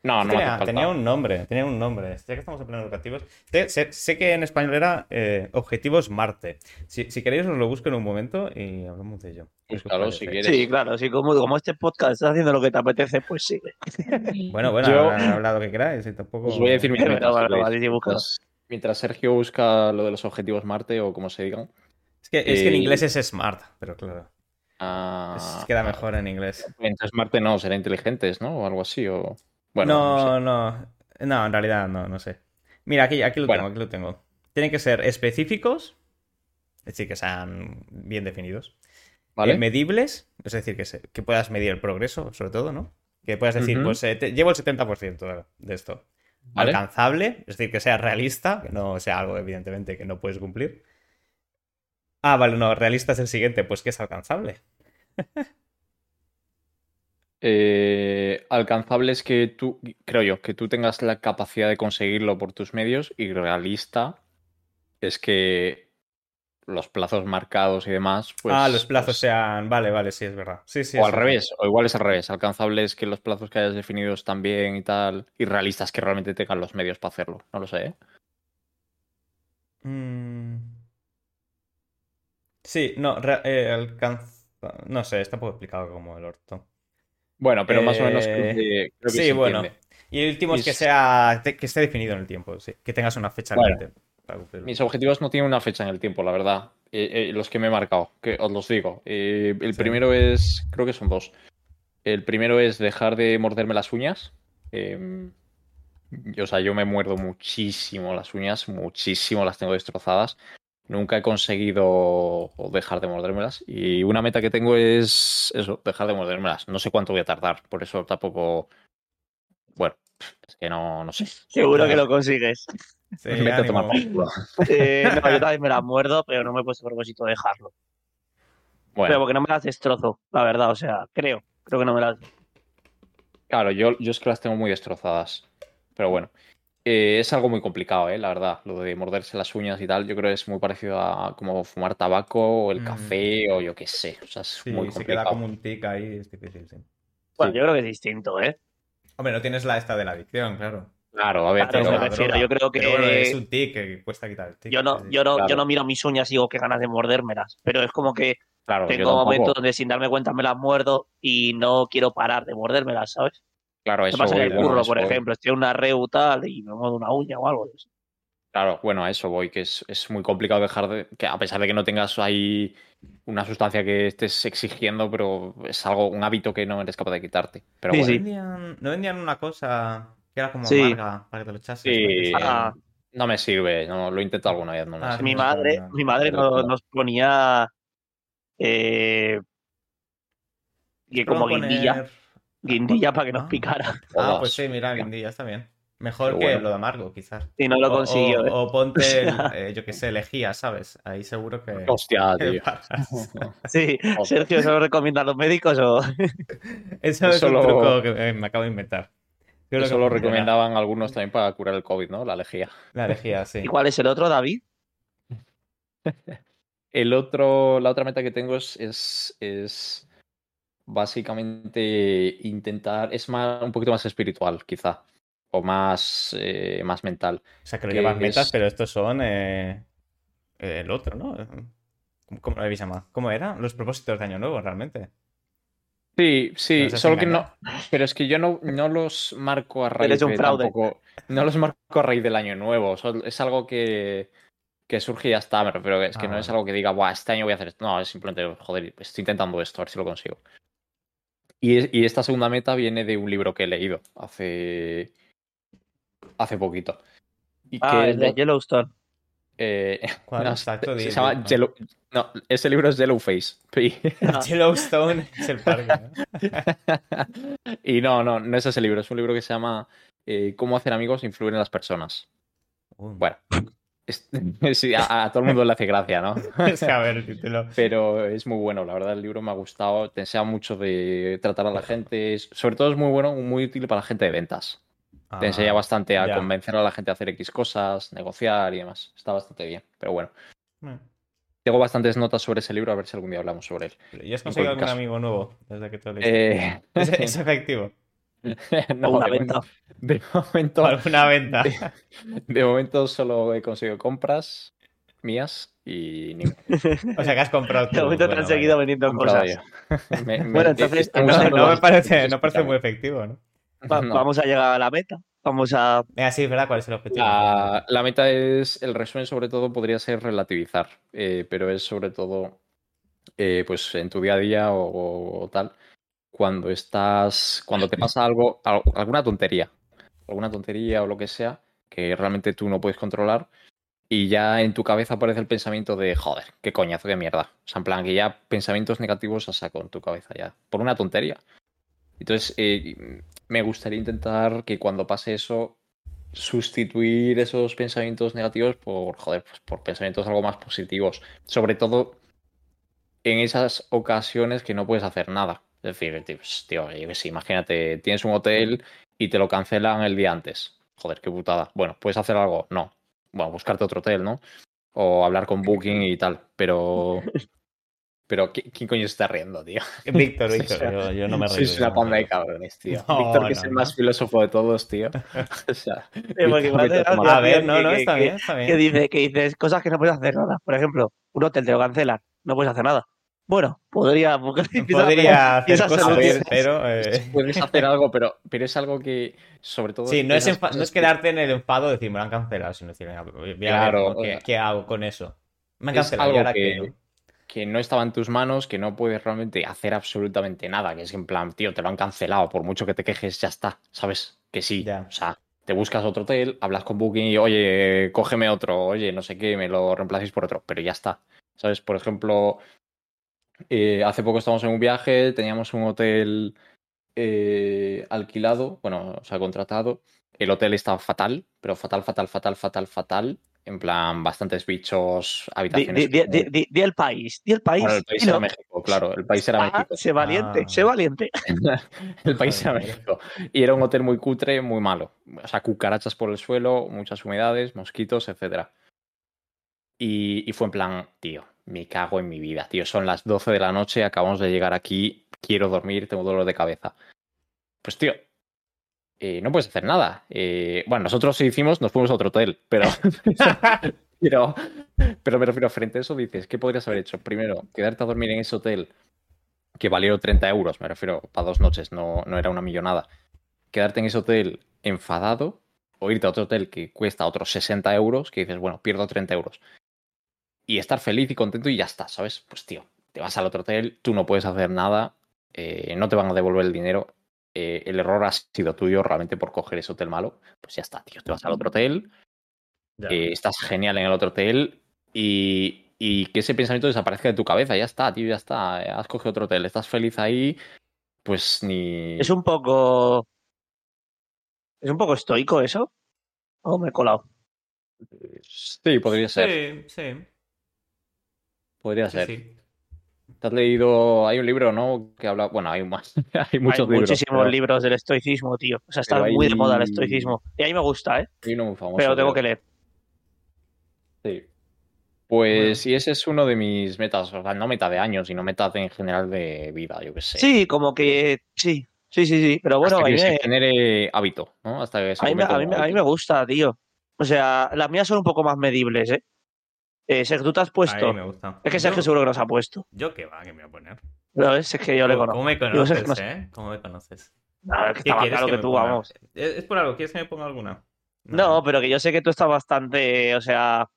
Speaker 1: No, no me hace
Speaker 2: tenía, tenía un nombre, tenía un nombre. Ya que estamos en pleno educativos. Sé, sé- sé que en español era eh, Objetivos Marte. Si, si queréis os lo busco en un momento y hablamos de ello. ¿Qué os
Speaker 1: Búscalo,
Speaker 2: parece?
Speaker 1: si quieres.
Speaker 3: Sí, claro, sí, como, como este podcast estás haciendo lo que te apetece, pues sí.
Speaker 2: Bueno, bueno,
Speaker 1: Yo-
Speaker 2: hablad lo que queráis y tampoco...
Speaker 1: Os voy a decir
Speaker 3: búscalo.
Speaker 1: mientras, mientras Sergio busca lo de los objetivos Marte o como se digan.
Speaker 2: Es que, es que en
Speaker 1: Eh,
Speaker 2: inglés es smart, pero claro.
Speaker 1: ah,
Speaker 2: es- queda mejor en inglés.
Speaker 1: Entonces Marte no, será inteligentes, ¿no? O algo así. O... Bueno, no sé.
Speaker 2: no, no, no, en realidad no, no sé. Mira, aquí, aquí lo
Speaker 1: Bueno.
Speaker 2: tengo, aquí lo tengo. Tienen que ser específicos, es decir, que sean bien definidos.
Speaker 1: ¿Vale?
Speaker 2: Eh, medibles, es decir, que, se- que puedas medir el progreso, sobre todo, ¿no? Que puedas decir, pues eh, te- llevo el 70% de esto.
Speaker 1: ¿Vale?
Speaker 2: Alcanzable, es decir, que sea realista, que no sea algo, evidentemente, que no puedes cumplir. Ah, vale, no, realista es el siguiente, pues que es alcanzable.
Speaker 1: Eh, alcanzable es que tú, creo yo, que tú tengas la capacidad de conseguirlo por tus medios y realista es que los plazos marcados y demás, pues...
Speaker 2: ah, los plazos
Speaker 1: pues,
Speaker 2: sean... Vale, vale, sí, es verdad. Sí, sí.
Speaker 1: o
Speaker 2: es
Speaker 1: al
Speaker 2: verdad.
Speaker 1: revés, o igual es al revés. Alcanzable es que los plazos que hayas definido están bien y tal, y realistas que realmente tengan los medios para hacerlo. No lo sé, ¿eh?
Speaker 2: Mm. Sí, no, eh, alcanza... No sé, está poco explicado como el orto.
Speaker 1: Bueno, pero más o menos creo
Speaker 2: Eh,
Speaker 1: que, creo que
Speaker 2: sí,
Speaker 1: se
Speaker 2: bueno. Y el último es que sea que esté definido en el tiempo, sí. Que tengas una fecha
Speaker 1: Bueno.
Speaker 2: cumplirlo.
Speaker 1: Mis objetivos no tienen una fecha en el tiempo, la verdad. Eh, eh, los que me he marcado, que os los digo. Eh, el
Speaker 2: Sí.
Speaker 1: primero es, creo que son dos. El primero es dejar de morderme las uñas. Eh, yo, o sea, yo me muerdo muchísimo las uñas, muchísimo las tengo destrozadas. Nunca he conseguido dejar de mordérmelas. Y una meta que tengo es eso, dejar de mordérmelas. No sé cuánto voy a tardar, por eso tampoco. Bueno, es que no, no sé.
Speaker 3: Seguro que lo consigues.
Speaker 2: Sí.
Speaker 3: Eh, no, yo también me la muerdo, pero no me he puesto a propósito de dejarlo.
Speaker 1: Bueno,
Speaker 3: Pero porque no me las destrozo, la verdad, o sea, creo. Creo que no me las.
Speaker 1: Claro, yo, yo es que las tengo muy destrozadas. Pero bueno. Eh, es algo muy complicado, ¿eh? La verdad. Lo de morderse las uñas y tal, yo creo que es muy parecido a como fumar tabaco o el
Speaker 2: Mm.
Speaker 1: café o yo qué sé. O sea, es
Speaker 2: Sí,
Speaker 1: muy
Speaker 2: se queda como un tic ahí, es difícil, sí.
Speaker 3: Bueno,
Speaker 1: Sí.
Speaker 3: yo creo que es distinto, ¿eh?
Speaker 2: Hombre, no tienes la esta de la adicción, claro.
Speaker 1: Claro, a ver,
Speaker 3: Claro, me refiero,
Speaker 2: droga.
Speaker 3: yo creo
Speaker 2: Pero bueno,
Speaker 3: que-
Speaker 2: es un tic que cuesta quitar el tic.
Speaker 3: Yo no, yo no,
Speaker 1: Claro.
Speaker 3: yo no miro mis uñas y digo qué ganas de mordérmelas. Pero es como que
Speaker 1: claro,
Speaker 3: tengo momentos donde sin darme cuenta me las muerdo y no quiero parar de mordérmelas, ¿sabes?
Speaker 1: Claro, eso
Speaker 3: pasa en
Speaker 1: voy,
Speaker 3: el curro, por
Speaker 1: voy.
Speaker 3: ejemplo. Estoy en una reu tal y me muerdo una uña o algo. de eso.
Speaker 1: Claro, bueno, a eso voy, que es, es muy complicado dejar de. que a pesar de que no tengas ahí una sustancia que estés exigiendo, pero es algo, un hábito que no eres capaz de quitarte. Pero
Speaker 3: Sí,
Speaker 2: ¿No
Speaker 1: bueno,
Speaker 3: sí.
Speaker 2: vendían, no vendían una cosa que era como
Speaker 3: Sí.
Speaker 2: amarga para que te lo echases?
Speaker 1: Sí.
Speaker 3: Ah,
Speaker 1: no me sirve, no, lo he intentado alguna vez, no
Speaker 2: Ah,
Speaker 3: mi
Speaker 2: no,
Speaker 3: madre,
Speaker 2: no, no.
Speaker 3: mi madre
Speaker 1: Pero
Speaker 3: nos, ponía eh, que como guindilla,
Speaker 2: poner-
Speaker 3: guindilla para que nos
Speaker 2: Ah.
Speaker 3: picara.
Speaker 2: Ah, pues sí, mira, guindilla está bien. Mejor que
Speaker 1: bueno.
Speaker 2: lo de amargo, quizás.
Speaker 3: Y no lo consiguió.
Speaker 2: O,
Speaker 3: ¿eh?
Speaker 2: o ponte, el, eh, yo qué sé, lejía, ¿sabes? Ahí seguro que.
Speaker 1: Hostia, tío.
Speaker 3: Sí, Sergio, ¿eso lo recomiendan los médicos o...?
Speaker 2: Eso es un
Speaker 1: lo-
Speaker 2: truco que me- acabo de inventar. Creo
Speaker 1: Eso
Speaker 2: que
Speaker 1: lo
Speaker 2: funciona.
Speaker 1: recomendaban algunos también para curar el COVID, ¿no? La lejía.
Speaker 2: La lejía, sí.
Speaker 3: ¿Y cuál es el otro, David?
Speaker 1: El otro, la otra meta que tengo es, es, es básicamente intentar, es más, un poquito más espiritual, quizá, o más, eh, más mental.
Speaker 2: O sea, que lo
Speaker 1: que
Speaker 2: llevas metas,
Speaker 1: es-
Speaker 2: pero estos son eh, el otro, ¿no? ¿Cómo, cómo lo habéis llamado? ¿Cómo era? Los propósitos de Año Nuevo, realmente.
Speaker 1: Sí, sí, solo que no, pero es que yo no, no los marco a raíz de tampoco, no los marco a raíz del año nuevo, es algo que, que surge y ya está, me refiero, es que
Speaker 2: Ah,
Speaker 1: no es
Speaker 2: vale.
Speaker 1: algo que diga, Buah, este año voy a hacer esto, no, es simplemente, joder, estoy intentando esto, a ver si lo consigo. Y, y esta segunda meta viene de un libro que he leído hace, hace poquito. Y
Speaker 3: Ah,
Speaker 1: que
Speaker 3: el de Yellowstone.
Speaker 1: eh,
Speaker 2: ¿Cuál?
Speaker 1: no,
Speaker 2: Exacto,
Speaker 1: se
Speaker 2: di-
Speaker 1: llama Yellow- no, ese libro es Yellowface.
Speaker 3: Ah.
Speaker 2: Yellowstone es el parque. ¿no?
Speaker 1: y no, no, no es ese libro, es un libro que se llama eh, Cómo hacer amigos e influir en las personas.
Speaker 2: Uh,
Speaker 1: Bueno, sí, a, a todo el mundo le hace gracia, ¿no?
Speaker 2: es que a ver el título.
Speaker 1: Pero es muy bueno, la verdad el libro me ha gustado, te enseña mucho de tratar a la gente, sobre todo es muy bueno, muy útil para la gente de ventas. Te enseña
Speaker 2: Ah,
Speaker 1: bastante a
Speaker 2: ya.
Speaker 1: convencer a la gente a hacer X cosas, negociar y demás. Está bastante bien, pero bueno.
Speaker 2: bueno.
Speaker 1: Tengo bastantes notas sobre ese libro, a ver si algún día hablamos sobre él.
Speaker 2: ¿Y has conseguido algún
Speaker 1: caso.
Speaker 2: amigo nuevo desde que te lo leíste?
Speaker 1: Eh,
Speaker 2: ¿Es, es efectivo?
Speaker 1: no,
Speaker 3: una
Speaker 1: de
Speaker 3: venta.
Speaker 1: momento- De momento,
Speaker 2: ¿Alguna venta?
Speaker 1: de momento solo he conseguido compras mías y.
Speaker 2: O sea, que has comprado tú.
Speaker 3: De momento te
Speaker 2: Bueno,
Speaker 3: han seguido
Speaker 2: vale.
Speaker 3: vendiendo cosas.
Speaker 1: yo. Me- me-
Speaker 3: Bueno, entonces-
Speaker 2: No, me parece, no parece muy efectivo, ¿no?
Speaker 3: Va-
Speaker 1: No.
Speaker 3: Vamos a llegar a la meta. Vamos a.
Speaker 2: Venga, sí, es verdad, ¿cuál es el objetivo?
Speaker 1: La, la meta es, el resumen sobre todo podría ser relativizar, eh, pero es sobre todo, eh, pues en tu día a día o, o tal, cuando estás, cuando te pasa algo, al- alguna tontería, alguna tontería o lo que sea, que realmente tú no puedes controlar, y ya en tu cabeza aparece el pensamiento de, joder, qué coñazo de mierda. O sea, en plan, que ya pensamientos negativos a saco en tu cabeza ya, por una tontería. Entonces, eh, me gustaría intentar que cuando pase eso, sustituir esos pensamientos negativos por, joder, pues por pensamientos algo más positivos. Sobre todo en esas ocasiones que no puedes hacer nada. Es decir, tío, yo que sé, imagínate, tienes un hotel y te lo cancelan el día antes. Joder, qué putada. Bueno, ¿puedes hacer algo? No. Bueno, buscarte otro hotel, ¿no? O hablar con Booking y tal. Pero pero ¿quién coño se está riendo, tío?
Speaker 2: Víctor, Víctor, yo, no me río.
Speaker 1: Sois una panda de cabrones, tío. Víctor, que es el más filósofo de todos, tío. o sea,
Speaker 3: a ver, no, no, está bien, está bien. Que, dice, que dices cosas que no puedes hacer nada. Por ejemplo, un hotel te lo cancelan, no puedes hacer nada. Bueno, podría,
Speaker 2: podría hacer cosas, pero... Eh...
Speaker 1: Puedes hacer algo, pero, pero es algo que, sobre todo...
Speaker 2: Sí, no es, no es quedarte en el enfado de decir, me lo han cancelado, sino decir, claro, ¿qué, ¿qué, hago con eso? Me han cancelado, ¿y ahora que
Speaker 1: que no estaba en tus manos, que no puedes realmente hacer absolutamente nada, que es en plan, tío, te lo han cancelado, por mucho que te quejes, ya está, ¿sabes? Que sí, o sea, te buscas otro hotel, hablas con Booking y, oye, cógeme otro, oye, no sé qué, me lo reemplacéis por otro, pero ya está, ¿sabes? Por ejemplo, eh, hace poco estábamos en un viaje, teníamos un hotel eh, alquilado, bueno, o sea, contratado, el hotel estaba fatal, pero fatal, fatal, fatal, fatal, fatal. En plan, bastantes bichos, habitaciones.
Speaker 3: Di, el país, di el país.
Speaker 1: el país era México, claro, el país era México.
Speaker 3: Sé valiente, sé valiente.
Speaker 1: el país era México. Y era un hotel muy cutre, muy malo. O sea, cucarachas por el suelo, muchas humedades, mosquitos, etc. Y, y fue en plan, tío, me cago en mi vida, tío. Son las 12 de la noche, acabamos de llegar aquí, quiero dormir, tengo dolor de cabeza. Pues, tío, eh, no puedes hacer nada. Eh, bueno, nosotros sí hicimos, nos fuimos a otro hotel, pero, pero, pero me refiero frente a eso, dices, ¿qué podrías haber hecho? Primero, quedarte a dormir en ese hotel que valió 30 euros, me refiero, para dos noches, no, no era una millonada. Quedarte en ese hotel enfadado o irte a otro hotel que cuesta otros 60 euros, que dices, bueno, pierdo 30 euros. Y estar feliz y contento y ya está, ¿sabes? Pues tío, te vas al otro hotel, tú no puedes hacer nada, eh, no te van a devolver el dinero eh, el error ha sido tuyo realmente por coger ese hotel malo, pues ya está, tío. Te vas al otro hotel, eh, estás genial en el otro hotel y, que ese pensamiento desaparezca de tu cabeza. Ya está, tío, ya está. Has cogido otro hotel, estás feliz ahí, pues ni.
Speaker 3: Es un poco. ¿Es un poco estoico eso? ¿O me he colado?
Speaker 1: Sí, podría ser.
Speaker 2: Sí, sí.
Speaker 1: Podría ser. ¿Te has leído? Hay un libro, ¿no? Que habla. Bueno, hay más. hay muchos
Speaker 3: hay Muchísimos libros del estoicismo, tío. O sea, está muy de moda el estoicismo. Y a mí me gusta, ¿eh?
Speaker 1: muy famoso,
Speaker 3: pero tengo que leer.
Speaker 1: Sí. Pues y ese es uno de mis metas, o sea, no meta de años, sino metas en general de vida, yo qué sé.
Speaker 3: Sí, como que sí, sí, sí, sí, pero bueno,
Speaker 1: Hasta
Speaker 3: que
Speaker 1: a mí me... genere hábito, ¿no? Hasta que
Speaker 3: a, mí, a, mí, a mí me gusta, tío. O sea, las mías son un poco más medibles, ¿eh? Eh, Sergio, tú te has puesto.
Speaker 2: Me gusta.
Speaker 3: Es que Sergio seguro que nos ha puesto.
Speaker 2: Yo qué va, que me voy a poner.
Speaker 3: Ves, es que yo le conozco.
Speaker 2: ¿Cómo me conoces, eh? ¿Cómo me conoces?
Speaker 3: No, es que está claro que, tú, vamos.
Speaker 2: ¿Es por algo? ¿Quieres que me ponga alguna?
Speaker 3: No. pero que yo sé que tú estás bastante, o sea...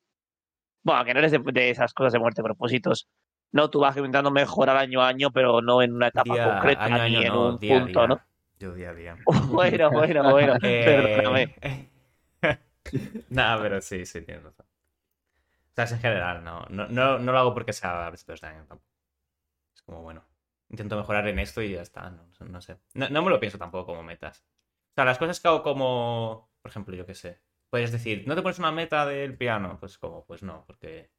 Speaker 3: Bueno, que no eres de, esas cosas de muerte, propósitos. No, tú vas intentando mejorar año a año, pero no en una etapa concreta ni en un punto, ¿no?
Speaker 2: Yo día a día.
Speaker 3: bueno, bueno, bueno.
Speaker 2: eh...
Speaker 3: Perdóname.
Speaker 2: Nada, pero sí, sí, tienes razón. Sea, es en general, no, no, no, no lo hago porque sea año tampoco. Es como, bueno, intento mejorar en esto y ya está, no, no sé. No, no, me lo pienso tampoco como metas. O sea, las cosas que hago como, por ejemplo, yo qué sé. Puedes decir, ¿no te pones una meta del piano? Pues como, pues no, porque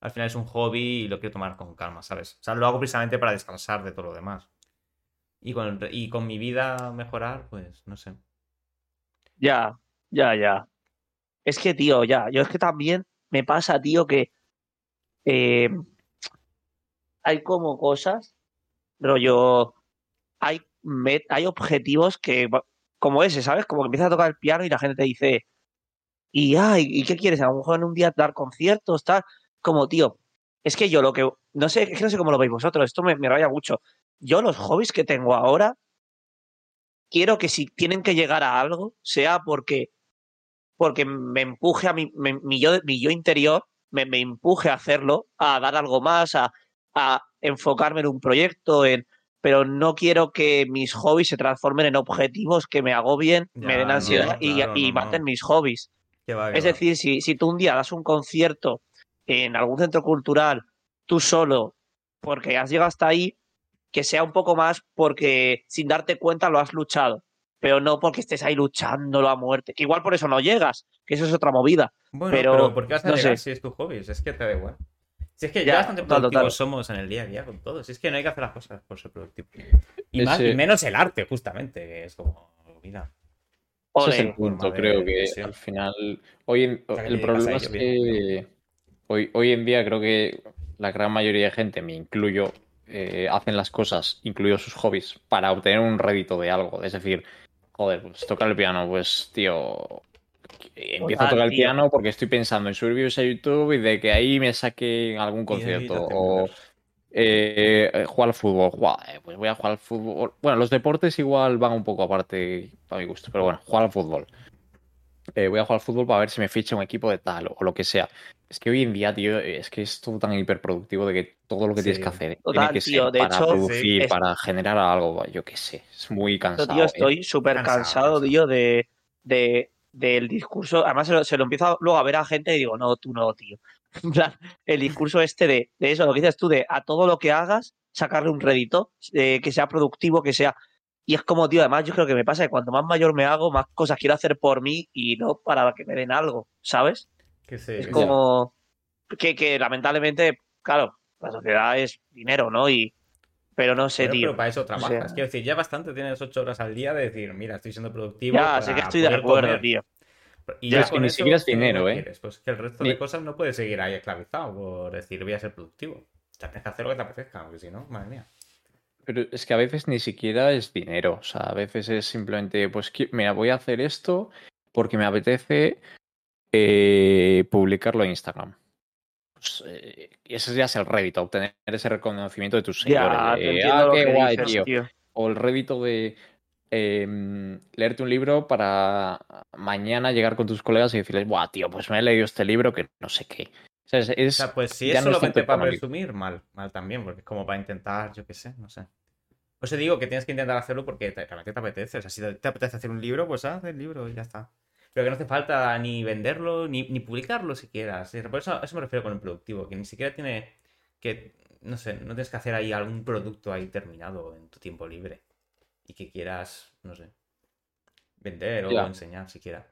Speaker 2: al final es un hobby y lo quiero tomar con calma, ¿sabes? O sea, lo hago precisamente para descansar de todo lo demás. Y con, y con mi vida mejorar, pues no sé.
Speaker 3: Ya, ya, ya. Es que, tío, ya, yo es que también me pasa, tío, que eh, hay como cosas, rollo, hay, hay objetivos que, como ese, ¿sabes? Como que empiezas a tocar el piano y la gente te dice, y, ay, ¿y qué quieres? A lo mejor en un día dar conciertos, tal, como, tío, es que yo lo que, no sé, es que no sé cómo lo veis vosotros, esto me, me raya mucho. Yo los hobbies que tengo ahora, quiero que si tienen que llegar a algo, sea porque porque me empuje a mi, mi, yo, mi yo interior, me, me, empuje a hacerlo, a dar algo más, a, a enfocarme en un proyecto, en, pero no quiero que mis hobbies se transformen en objetivos que me agobien, me den ansiedad y, y maten mis hobbies. es decir, si, si tú un día das un concierto en algún centro cultural, tú solo, porque has llegado hasta ahí, que sea un poco más porque sin darte cuenta lo has luchado. Pero no porque estés ahí luchándolo a muerte. Que igual por eso no llegas, que eso es otra movida.
Speaker 2: Bueno,
Speaker 3: Pero,
Speaker 2: pero, ¿por qué vas a
Speaker 3: no
Speaker 2: llegar
Speaker 3: sé.
Speaker 2: si es tu hobby? Si es que te da igual. Si es que
Speaker 3: Ya,
Speaker 2: ya bastante productivos
Speaker 3: total.
Speaker 2: somos en el día a día con todo. Si es que no hay que hacer las cosas por ser productivo. Y, más,
Speaker 1: Ese-
Speaker 2: y menos el arte, justamente, que es como, mira.
Speaker 1: Ese es el punto,
Speaker 2: de
Speaker 1: creo que al final. Hoy en-
Speaker 2: sea, que
Speaker 1: el problema es que hoy, hoy en día creo que la gran mayoría de gente, me incluyo, eh, hacen las cosas, incluidos sus hobbies, para obtener un rédito de algo. Es decir, joder, pues tocar el piano, pues tío. Empiezo a tocar el piano porque estoy pensando en subir vídeos a YouTube y de que ahí me saque algún concierto. O eh, eh, jugar al fútbol. Guau, eh, pues voy a jugar al fútbol. Bueno, los deportes igual van un poco aparte para mi gusto, pero bueno, jugar al fútbol. Eh, voy a jugar al fútbol para ver si me ficha un equipo de tal o lo que sea. Es que hoy en día, tío, es que es todo tan hiperproductivo de que todo lo que
Speaker 2: Sí.
Speaker 1: tienes que hacer
Speaker 3: Total,
Speaker 1: tiene que
Speaker 3: tío,
Speaker 1: ser
Speaker 3: de
Speaker 1: para
Speaker 3: hecho,
Speaker 1: producir, para generar algo, yo qué sé. Es muy cansado.
Speaker 3: tío,
Speaker 1: ¿eh?
Speaker 3: estoy súper
Speaker 2: Cansado,
Speaker 3: cansado,
Speaker 2: cansado.
Speaker 3: tío, de, de, del discurso. Además, se lo, se lo empiezo luego a ver a gente y digo, no, tú no, tío. En plan, el discurso este de, de eso, lo que dices tú, de a todo lo que hagas, sacarle un rédito, eh, que sea productivo, que sea. Y es como, tío, además, yo creo que me pasa que cuanto más mayor me hago, más cosas quiero hacer por mí y no para que me den algo, ¿sabes?
Speaker 2: Que sí,
Speaker 3: Es como que, que lamentablemente, claro, la sociedad es dinero, ¿no? Y pero no sé, tío.
Speaker 2: pero para eso trabajas.
Speaker 3: sea-
Speaker 2: Quiero decir, ya bastante tienes ocho horas al día de decir, mira, estoy siendo productivo.
Speaker 3: Ya, sé que estoy de
Speaker 2: poder
Speaker 3: acuerdo,
Speaker 2: comer.
Speaker 3: tío.
Speaker 2: Y
Speaker 1: Ya,
Speaker 2: ya
Speaker 1: es que
Speaker 2: con
Speaker 1: ni
Speaker 2: eso,
Speaker 1: siquiera es
Speaker 2: ¿qué
Speaker 1: dinero, ¿eh?
Speaker 2: quieres? Pues que el resto
Speaker 1: Ni-
Speaker 2: de cosas no puedes seguir ahí esclavizado por decir voy a ser productivo. O sea, tienes que hacer lo que te apetezca, porque si no, madre mía.
Speaker 1: Pero es que a veces ni siquiera es dinero. O sea, a veces es simplemente, pues, mira, voy a hacer esto porque me apetece eh, publicarlo en Instagram. Pues, eh, ese ya es el rédito, obtener ese reconocimiento de tus seguidores.
Speaker 3: Ya,
Speaker 1: ah, qué guay,
Speaker 3: dices,
Speaker 1: tío.
Speaker 3: tío.
Speaker 1: O el rédito de em, leerte un libro para mañana llegar con tus colegas y decirles, buah, tío, pues me he leído este libro que no sé qué. O sea, es,
Speaker 2: O
Speaker 1: es-
Speaker 2: sea, pues si es solamente para presumir, mal, mal también, porque es como para intentar, yo qué sé, no sé. Pues te digo que tienes que intentar hacerlo porque te, realmente te apetece. O sea, si te, te apetece hacer un libro, pues haz el libro y ya está. Pero que no hace falta ni venderlo, ni, ni publicarlo siquiera. Sí, Por eso, eso me refiero con el productivo, que ni siquiera tiene que, no sé, no tienes que hacer ahí algún producto ahí terminado en tu tiempo libre. Y que quieras, no sé, vender o
Speaker 1: Ya.
Speaker 2: enseñar siquiera.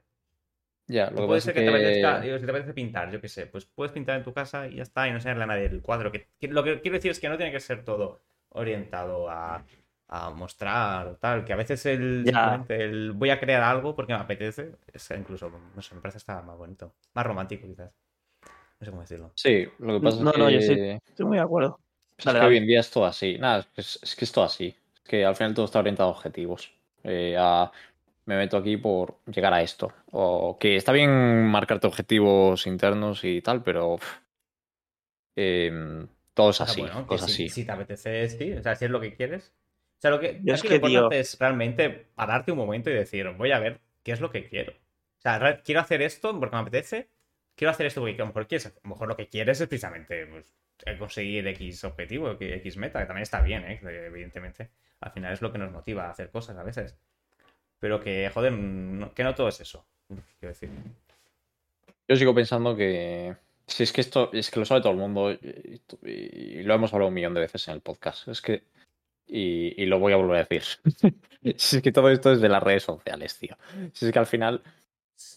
Speaker 1: Ya, lo que
Speaker 2: puede ser que, te apetezca, digo, si te apetece pintar, yo qué sé, pues puedes pintar en tu casa y ya está, y no enseñarle a nadie el cuadro. Que, que lo que quiero decir es que no tiene que ser todo orientado a, a mostrar o tal, que a veces el, voy a crear algo porque me apetece, es incluso, no sé, me parece hasta más bonito, más romántico quizás. No sé cómo decirlo.
Speaker 1: Sí, lo que pasa
Speaker 3: No,
Speaker 1: es
Speaker 3: no,
Speaker 1: que...
Speaker 3: yo sí. Estoy muy de acuerdo.
Speaker 1: Es
Speaker 3: Dale,
Speaker 1: que hoy en día es todo así. Nada, es que es, es que es todo así. Es que al final todo está orientado a objetivos. Eh, a- me meto aquí por llegar a esto. O que está bien marcarte objetivos internos y tal, pero em, todo es
Speaker 2: O sea,
Speaker 1: así.
Speaker 2: bueno,
Speaker 1: es
Speaker 2: si,
Speaker 1: así.
Speaker 2: si te apetece, sí, o sea, si es lo que quieres. O sea, lo que,
Speaker 3: es
Speaker 2: lo
Speaker 3: que,
Speaker 2: importante
Speaker 3: tío-
Speaker 2: es realmente pararte un momento y decir, voy a ver qué es lo que quiero. O sea, quiero hacer esto porque me apetece, quiero hacer esto porque a lo mejor quieres, a lo mejor lo que quieres es precisamente pues, eh, conseguir X objetivo, que- X meta, que también está bien, ¿eh? Evidentemente. Al final es lo que nos motiva a hacer cosas a veces. Pero que, joder, no- que no todo es eso. Quiero decir.
Speaker 1: Yo sigo pensando que. Si es que esto, es que lo sabe todo el mundo, y, y lo hemos hablado un millón de veces en el podcast. Es que. Y, y lo voy a volver a decir. si es que todo esto es de las redes sociales, tío. Si es que al final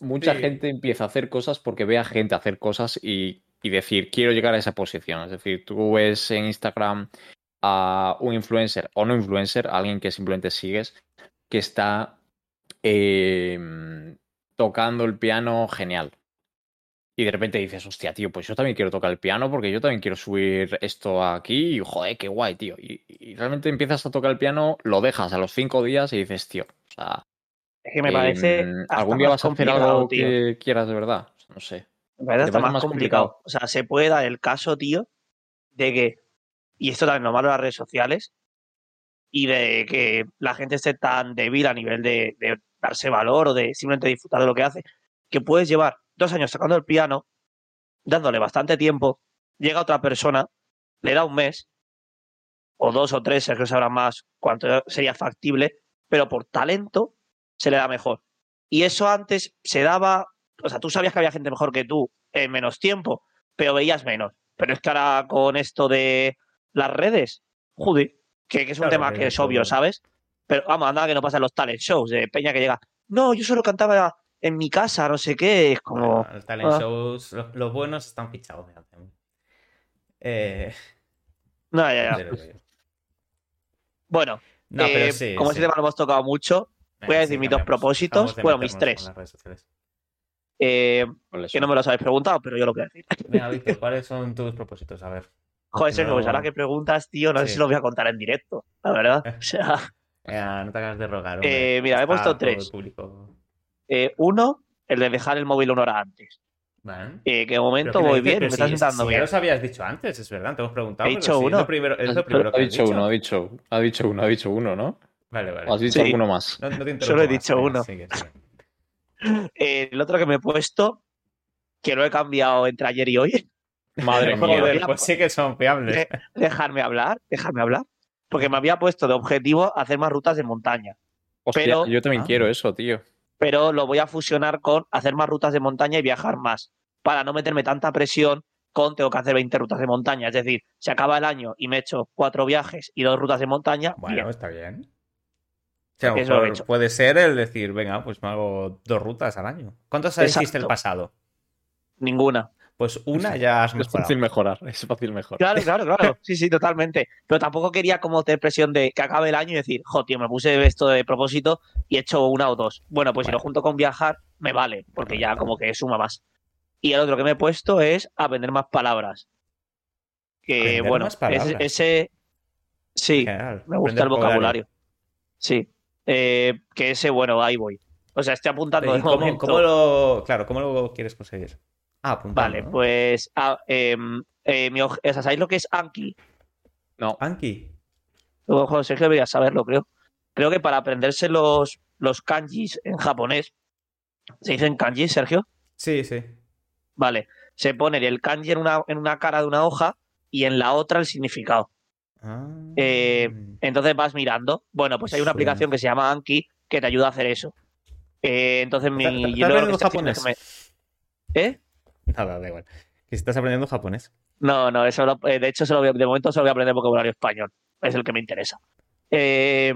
Speaker 1: mucha
Speaker 2: Sí.
Speaker 1: gente empieza a hacer cosas porque ve a gente hacer cosas y, y decir, quiero llegar a esa posición. Es decir, tú ves en Instagram a un influencer o no influencer, a alguien que simplemente sigues, que está eh, tocando el piano genial. Y de repente dices, hostia, tío, pues yo también quiero tocar el piano porque yo también quiero subir esto aquí y joder, qué guay, tío. Y, y realmente empiezas a tocar el piano, lo dejas a los cinco días y dices, tío, o sea,
Speaker 3: Es que me parece.
Speaker 1: em, algún día vas a hacer algo
Speaker 3: tío.
Speaker 1: que quieras de verdad. No sé.
Speaker 3: Me parece
Speaker 1: ¿Te
Speaker 3: hasta más
Speaker 1: más
Speaker 3: complicado.
Speaker 1: complicado?
Speaker 3: O sea, se puede dar el caso, tío, de que, y esto también lo malo de las redes sociales, y de que la gente esté tan débil a nivel de, darse valor o de simplemente disfrutar de lo que hace, que puedes llevar dos años tocando el piano, dándole bastante tiempo, llega otra persona, le da un mes, o dos o tres, es que sabrán más cuánto sería factible, pero por talento se le da mejor. Y eso antes se daba, o sea, tú sabías que había gente mejor que tú en menos tiempo, pero veías menos. Pero es que ahora con esto de las redes, joder, que, que es un
Speaker 2: Claro,
Speaker 3: tema
Speaker 2: que
Speaker 3: es obvio, ¿sabes? Pero vamos, anda que no pasa en los talent shows de Peña que llega. No, yo solo cantaba en mi casa, no sé qué. Es como.
Speaker 2: Bueno, el talent
Speaker 3: ah.
Speaker 2: shows, los, los buenos están fichados. ya. Eh,
Speaker 3: No, ya, ya. Bueno,
Speaker 2: No,
Speaker 3: eh,
Speaker 2: pero sí.
Speaker 3: como
Speaker 2: sí.
Speaker 3: este tema lo hemos tocado mucho, voy a decir
Speaker 2: sí,
Speaker 3: mis dos propósitos,
Speaker 2: de
Speaker 3: bueno, mis tres.
Speaker 2: con las redes sociales.
Speaker 3: eh,
Speaker 1: ¿Cuáles
Speaker 3: que no me los habéis preguntado, pero yo lo voy a decir.
Speaker 2: Venga, Víctor, ¿cuáles son tus propósitos? A ver.
Speaker 3: Joder, Sergio, pues ahora que preguntas, tío, no sé si lo voy a contar en directo, la verdad. O sea,
Speaker 2: no te hagas de rogar.
Speaker 3: Eh, mira, he puesto tres. eh, uno, el de dejar el móvil una hora antes.
Speaker 2: Vale.
Speaker 3: Eh, que de momento voy
Speaker 2: dices,
Speaker 3: bien, me está
Speaker 2: si-
Speaker 3: sentando
Speaker 2: si
Speaker 3: bien.
Speaker 2: Ya los habías dicho antes, es verdad, te hemos preguntado.
Speaker 3: He dicho uno.
Speaker 2: lo primero, es lo
Speaker 1: Pero
Speaker 2: primero
Speaker 1: ha
Speaker 2: que has
Speaker 1: dicho uno, ha dicho, ha dicho uno, ha dicho uno, ¿no?
Speaker 2: Vale, vale.
Speaker 1: ¿O has dicho
Speaker 3: Sí.
Speaker 1: alguno más?
Speaker 2: No, no te interrumpo
Speaker 3: Solo he dicho uno.
Speaker 2: sigue, sigue.
Speaker 3: Eh, el otro que me he puesto, que lo he cambiado entre ayer y hoy,
Speaker 1: Madre mía.
Speaker 2: Joder, pues sí que son fiables.
Speaker 3: Dejarme hablar, dejarme hablar. Porque me había puesto de objetivo hacer más rutas de montaña.
Speaker 1: Hostia,
Speaker 3: pero-
Speaker 1: yo también
Speaker 2: Ah.
Speaker 1: quiero eso, tío.
Speaker 3: Pero lo voy a fusionar con hacer más rutas de montaña y viajar más. Para no meterme tanta presión con tengo que hacer 20 rutas de montaña. Es decir, se acaba el año y me he hecho cuatro viajes y dos rutas de montaña.
Speaker 2: Bueno,
Speaker 3: bien.
Speaker 2: está bien. O sea,
Speaker 3: Eso he
Speaker 2: puede ser el decir, venga, pues me hago dos rutas al año. ¿Cuántas hiciste el pasado?
Speaker 3: Ninguna.
Speaker 2: Pues una ya has
Speaker 1: Es
Speaker 2: mejorado.
Speaker 1: fácil mejorar, es fácil mejorar.
Speaker 3: Claro, claro, claro. Sí, sí, totalmente. Pero tampoco quería como tener presión de que acabe el año y decir, jo, tío, me puse esto de propósito y he hecho una o dos. Bueno, pues si lo junto con viajar, me vale, porque ya como que suma más. Y el otro que me he puesto es aprender más palabras. Que
Speaker 2: Aprender
Speaker 3: bueno,
Speaker 2: más palabras.
Speaker 3: ese, ese- sí,
Speaker 2: general,
Speaker 3: me gusta
Speaker 2: aprender
Speaker 3: el vocabulario. Sí. Eh, que ese, bueno, ahí voy. O sea, estoy apuntando de
Speaker 2: ¿Y cómo,
Speaker 3: momento.
Speaker 2: cómo lo, claro, ¿cómo lo quieres conseguir? Ah, apuntando.
Speaker 3: Vale,
Speaker 2: ¿no?
Speaker 3: pues ah, em, eh, mi ¿sabéis lo que es Anki?
Speaker 1: No,
Speaker 2: Anki.
Speaker 3: Ojo, Sergio debería saberlo, creo. Creo que para aprenderse los, los kanjis en japonés, ¿se dicen kanji, Sergio?
Speaker 2: Sí, sí.
Speaker 3: Vale, se pone el kanji en una, en una cara de una hoja y en la otra el significado.
Speaker 2: Ah.
Speaker 3: Eh, Entonces vas mirando. Bueno, pues hay una
Speaker 2: Suena.
Speaker 3: aplicación que se llama Anki que te ayuda a hacer eso. Eh, entonces mi...
Speaker 2: ¿Estás- estás
Speaker 3: yo lo
Speaker 2: japonés?
Speaker 3: me- ¿Eh?
Speaker 2: Nada, da igual. Que si estás aprendiendo japonés.
Speaker 3: No, no, eso lo- eh, de hecho solo voy a- de momento solo voy a aprender vocabulario español. Es el que me interesa. Eh,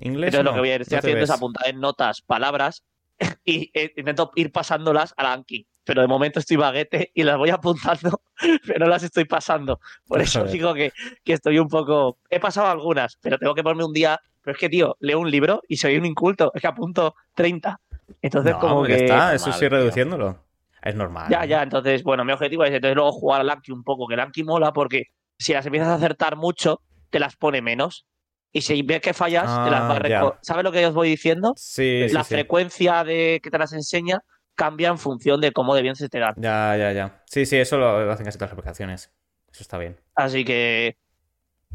Speaker 2: Inglés.
Speaker 3: Entonces lo
Speaker 2: no,
Speaker 3: que voy a ir, estoy haciendo es apuntar en notas palabras y eh, intento ir pasándolas a la Anki. Pero de momento estoy baguete y las voy apuntando, pero no las estoy pasando. Por eso digo que, que estoy un poco... He pasado algunas, pero tengo que ponerme un día... Pero es que, tío, leo un libro y soy un inculto. Es que apunto 30. Entonces,
Speaker 2: No,
Speaker 3: como que...
Speaker 2: está, eso sí
Speaker 1: tío.
Speaker 2: reduciéndolo. Es normal.
Speaker 3: Ya, ya, entonces, bueno, mi objetivo es entonces luego jugar al Anki un poco, que el Anki mola porque si las empiezas a acertar mucho, te las pone menos. Y si ves que fallas, te las va a
Speaker 2: Ah,
Speaker 3: reco- ¿Sabes lo que os voy diciendo?
Speaker 2: Sí,
Speaker 3: la
Speaker 2: sí.
Speaker 3: frecuencia de que te las enseña cambia en función de cómo de bien se te dan.
Speaker 2: Ya, ya, ya. Sí, sí, eso lo, lo hacen casi todas las aplicaciones. Eso está bien.
Speaker 3: Así que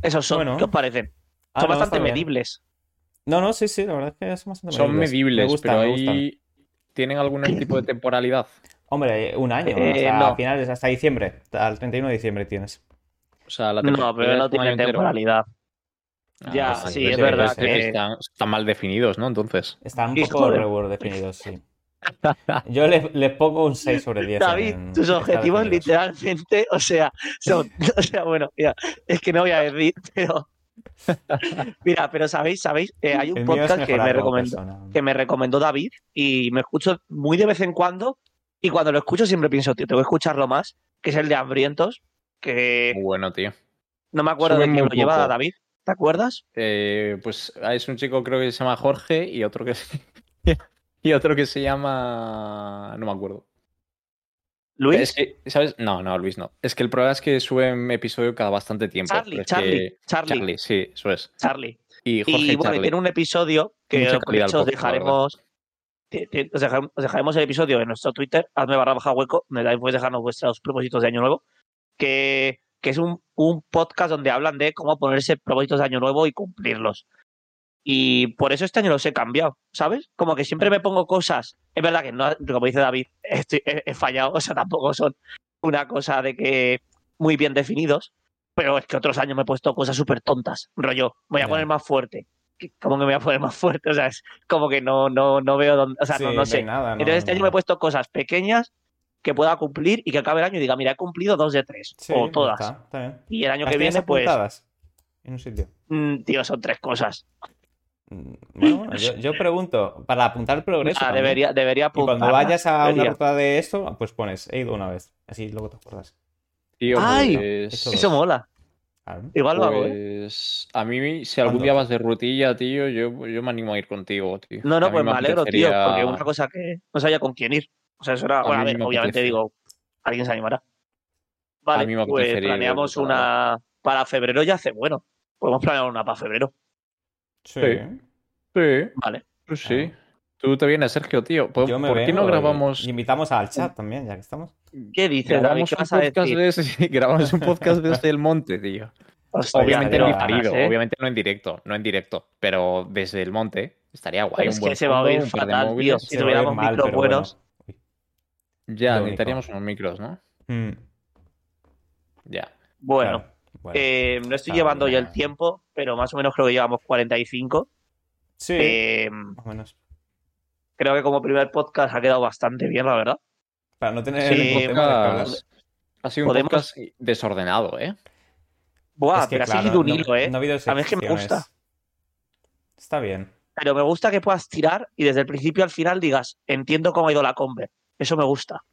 Speaker 3: esos son,
Speaker 2: Bueno.
Speaker 3: ¿qué os parecen?
Speaker 2: Ah,
Speaker 3: son
Speaker 2: no,
Speaker 3: bastante medibles.
Speaker 2: No, no, sí, sí, la verdad es que son bastante
Speaker 1: son medibles,
Speaker 2: Me gustan,
Speaker 1: pero
Speaker 2: me gustan.
Speaker 1: ahí tienen algún tipo de temporalidad.
Speaker 2: Hombre, un año.
Speaker 3: Eh,
Speaker 2: sea,
Speaker 3: no.
Speaker 2: finales, hasta diciembre. Al 31 de diciembre tienes.
Speaker 1: O sea, la
Speaker 3: No,
Speaker 1: temporalidad
Speaker 3: pero no
Speaker 1: entero.
Speaker 3: temporalidad.
Speaker 1: Ah,
Speaker 3: Ya,
Speaker 1: pues
Speaker 3: sí, es verdad que-
Speaker 1: están, están mal definidos, ¿no? Entonces.
Speaker 2: Están un poco
Speaker 3: de-
Speaker 2: reward definidos, sí. Yo le, le pongo un 6 sobre 10.
Speaker 3: David,
Speaker 2: en-
Speaker 3: tus objetivos literalmente, o sea, son, o sea, bueno, mira, es que no voy a decir, pero mira, pero sabéis, sabéis, Eh, hay un
Speaker 2: El
Speaker 3: podcast que me recomendó,
Speaker 2: persona.
Speaker 3: que me recomendó David y me escucho muy de vez en cuando y cuando lo escucho siempre pienso, tío, tengo que escucharlo más, que es el de Hambrientos, que
Speaker 1: Muy bueno, tío.
Speaker 3: no me acuerdo
Speaker 1: Sube
Speaker 3: de quién lo lleva. David, ¿te acuerdas?
Speaker 1: Eh, pues es un chico creo que se llama Jorge y otro que se... y otro que se llama no me acuerdo.
Speaker 3: Luis,
Speaker 1: Es que, ¿sabes? No, no, Luis no. Es que el problema es que suben episodio cada bastante tiempo.
Speaker 3: Charlie, Charlie,
Speaker 1: que-
Speaker 3: Charlie,
Speaker 1: Charlie, sí, eso es.
Speaker 3: Charlie.
Speaker 1: Y Jorge
Speaker 3: Y bueno, y tiene un episodio que de hecho os dejaremos. Te- te- Os dejaremos, os dejaremos el episodio en nuestro Twitter, hazme barra baja hueco, donde también podéis dejarnos vuestros propósitos de año nuevo, que, que es un, un podcast donde hablan de cómo ponerse propósitos de año nuevo y cumplirlos. Y por eso este año los he cambiado, ¿sabes? Como que siempre me pongo cosas. Es verdad que no, como dice David, estoy- he, he fallado, o sea, tampoco son una cosa de que muy bien definidos, pero es que otros años me he puesto cosas súper tontas. Rollo, voy a
Speaker 2: Ya.
Speaker 3: poner más fuerte. ¿Qué- ¿Cómo que me voy a poner más fuerte? O sea, es como que no, no, no veo dónde. O sea,
Speaker 2: Sí,
Speaker 3: no,
Speaker 2: no
Speaker 3: sé.
Speaker 2: nada, no,
Speaker 3: Entonces este año me he puesto cosas pequeñas que pueda cumplir y que acabe el año y diga, mira, he cumplido dos de tres.
Speaker 2: Sí,
Speaker 3: o todas.
Speaker 2: está, está bien.
Speaker 3: Y el año
Speaker 2: ¿Las
Speaker 3: que viene, pues,
Speaker 2: apuntadas En un sitio.
Speaker 3: mm, tío, son tres cosas.
Speaker 2: Mm, Bueno, bueno, yo, yo pregunto, para apuntar el progreso.
Speaker 3: Ah,
Speaker 2: también.
Speaker 3: debería, debería
Speaker 2: Y cuando vayas a una ruta de esto, pues pones, he ido una vez. Así luego te acuerdas.
Speaker 1: Tío,
Speaker 3: Ay,
Speaker 1: pues,
Speaker 2: eso
Speaker 3: Eso mola.
Speaker 2: Claro.
Speaker 3: Igual lo hago, ¿eh?
Speaker 1: pues, a mí, si algún
Speaker 2: ¿Cuándo?
Speaker 1: día vas de rutilla, tío, yo, yo me animo a ir contigo, tío.
Speaker 3: No,
Speaker 1: A
Speaker 3: no, pues me alegro, tío, porque una cosa que no sabía con quién ir. O sea, eso era.
Speaker 1: A
Speaker 3: Bueno, a ver,
Speaker 1: me
Speaker 3: obviamente
Speaker 1: apetece.
Speaker 3: digo, alguien se animará.
Speaker 1: A
Speaker 3: Vale,
Speaker 1: mí me
Speaker 3: pues
Speaker 1: ir,
Speaker 3: planeamos
Speaker 1: la
Speaker 3: una. Para febrero ya hace bueno. Podemos planear una para febrero.
Speaker 2: Sí.
Speaker 1: Sí. Sí,
Speaker 3: Vale.
Speaker 1: pues sí. Tú te vienes, Sergio, tío. ¿Por,
Speaker 2: Yo me
Speaker 1: por qué no grabamos,
Speaker 2: y invitamos al chat también, ya que estamos.
Speaker 3: ¿Qué dices, David?
Speaker 1: grabamos
Speaker 3: ¿Qué
Speaker 1: un
Speaker 3: vas a
Speaker 1: podcast
Speaker 3: decir?
Speaker 1: desde, grabamos un podcast desde el monte, tío?
Speaker 3: Hostia,
Speaker 1: Obviamente no diferido,
Speaker 3: ¿eh?
Speaker 1: obviamente no en directo, no en directo, pero desde el monte estaría guay.
Speaker 3: Pero
Speaker 1: un
Speaker 3: es
Speaker 1: buen
Speaker 3: que se va a oír fatal, tío. Si tuviéramos
Speaker 2: mal,
Speaker 3: micros buenos.
Speaker 2: bueno.
Speaker 1: Ya,
Speaker 2: lo único.
Speaker 1: necesitaríamos unos micros, ¿no?
Speaker 2: Mm,
Speaker 1: Ya.
Speaker 3: Bueno,
Speaker 2: claro. Bueno.
Speaker 3: eh, no estoy llevando ya
Speaker 2: bueno.
Speaker 3: el tiempo, pero más o menos creo que llevamos 45.
Speaker 2: sí,
Speaker 3: Eh,
Speaker 2: más o menos.
Speaker 3: Creo que como primer podcast ha quedado bastante bien, la verdad.
Speaker 2: Para no tener
Speaker 3: Sí.
Speaker 1: Podcast- ha sido un
Speaker 3: Podemos-
Speaker 1: podcast desordenado, ¿eh?
Speaker 3: Buah,
Speaker 2: Es que,
Speaker 3: pero ha
Speaker 2: claro,
Speaker 3: seguido un
Speaker 2: no-
Speaker 3: hilo, ¿eh?
Speaker 2: no ha habido
Speaker 3: A mí es que me gusta.
Speaker 2: Está bien.
Speaker 3: Pero me gusta que puedas tirar y desde el principio al final digas, entiendo cómo ha ido la conver. Eso me gusta.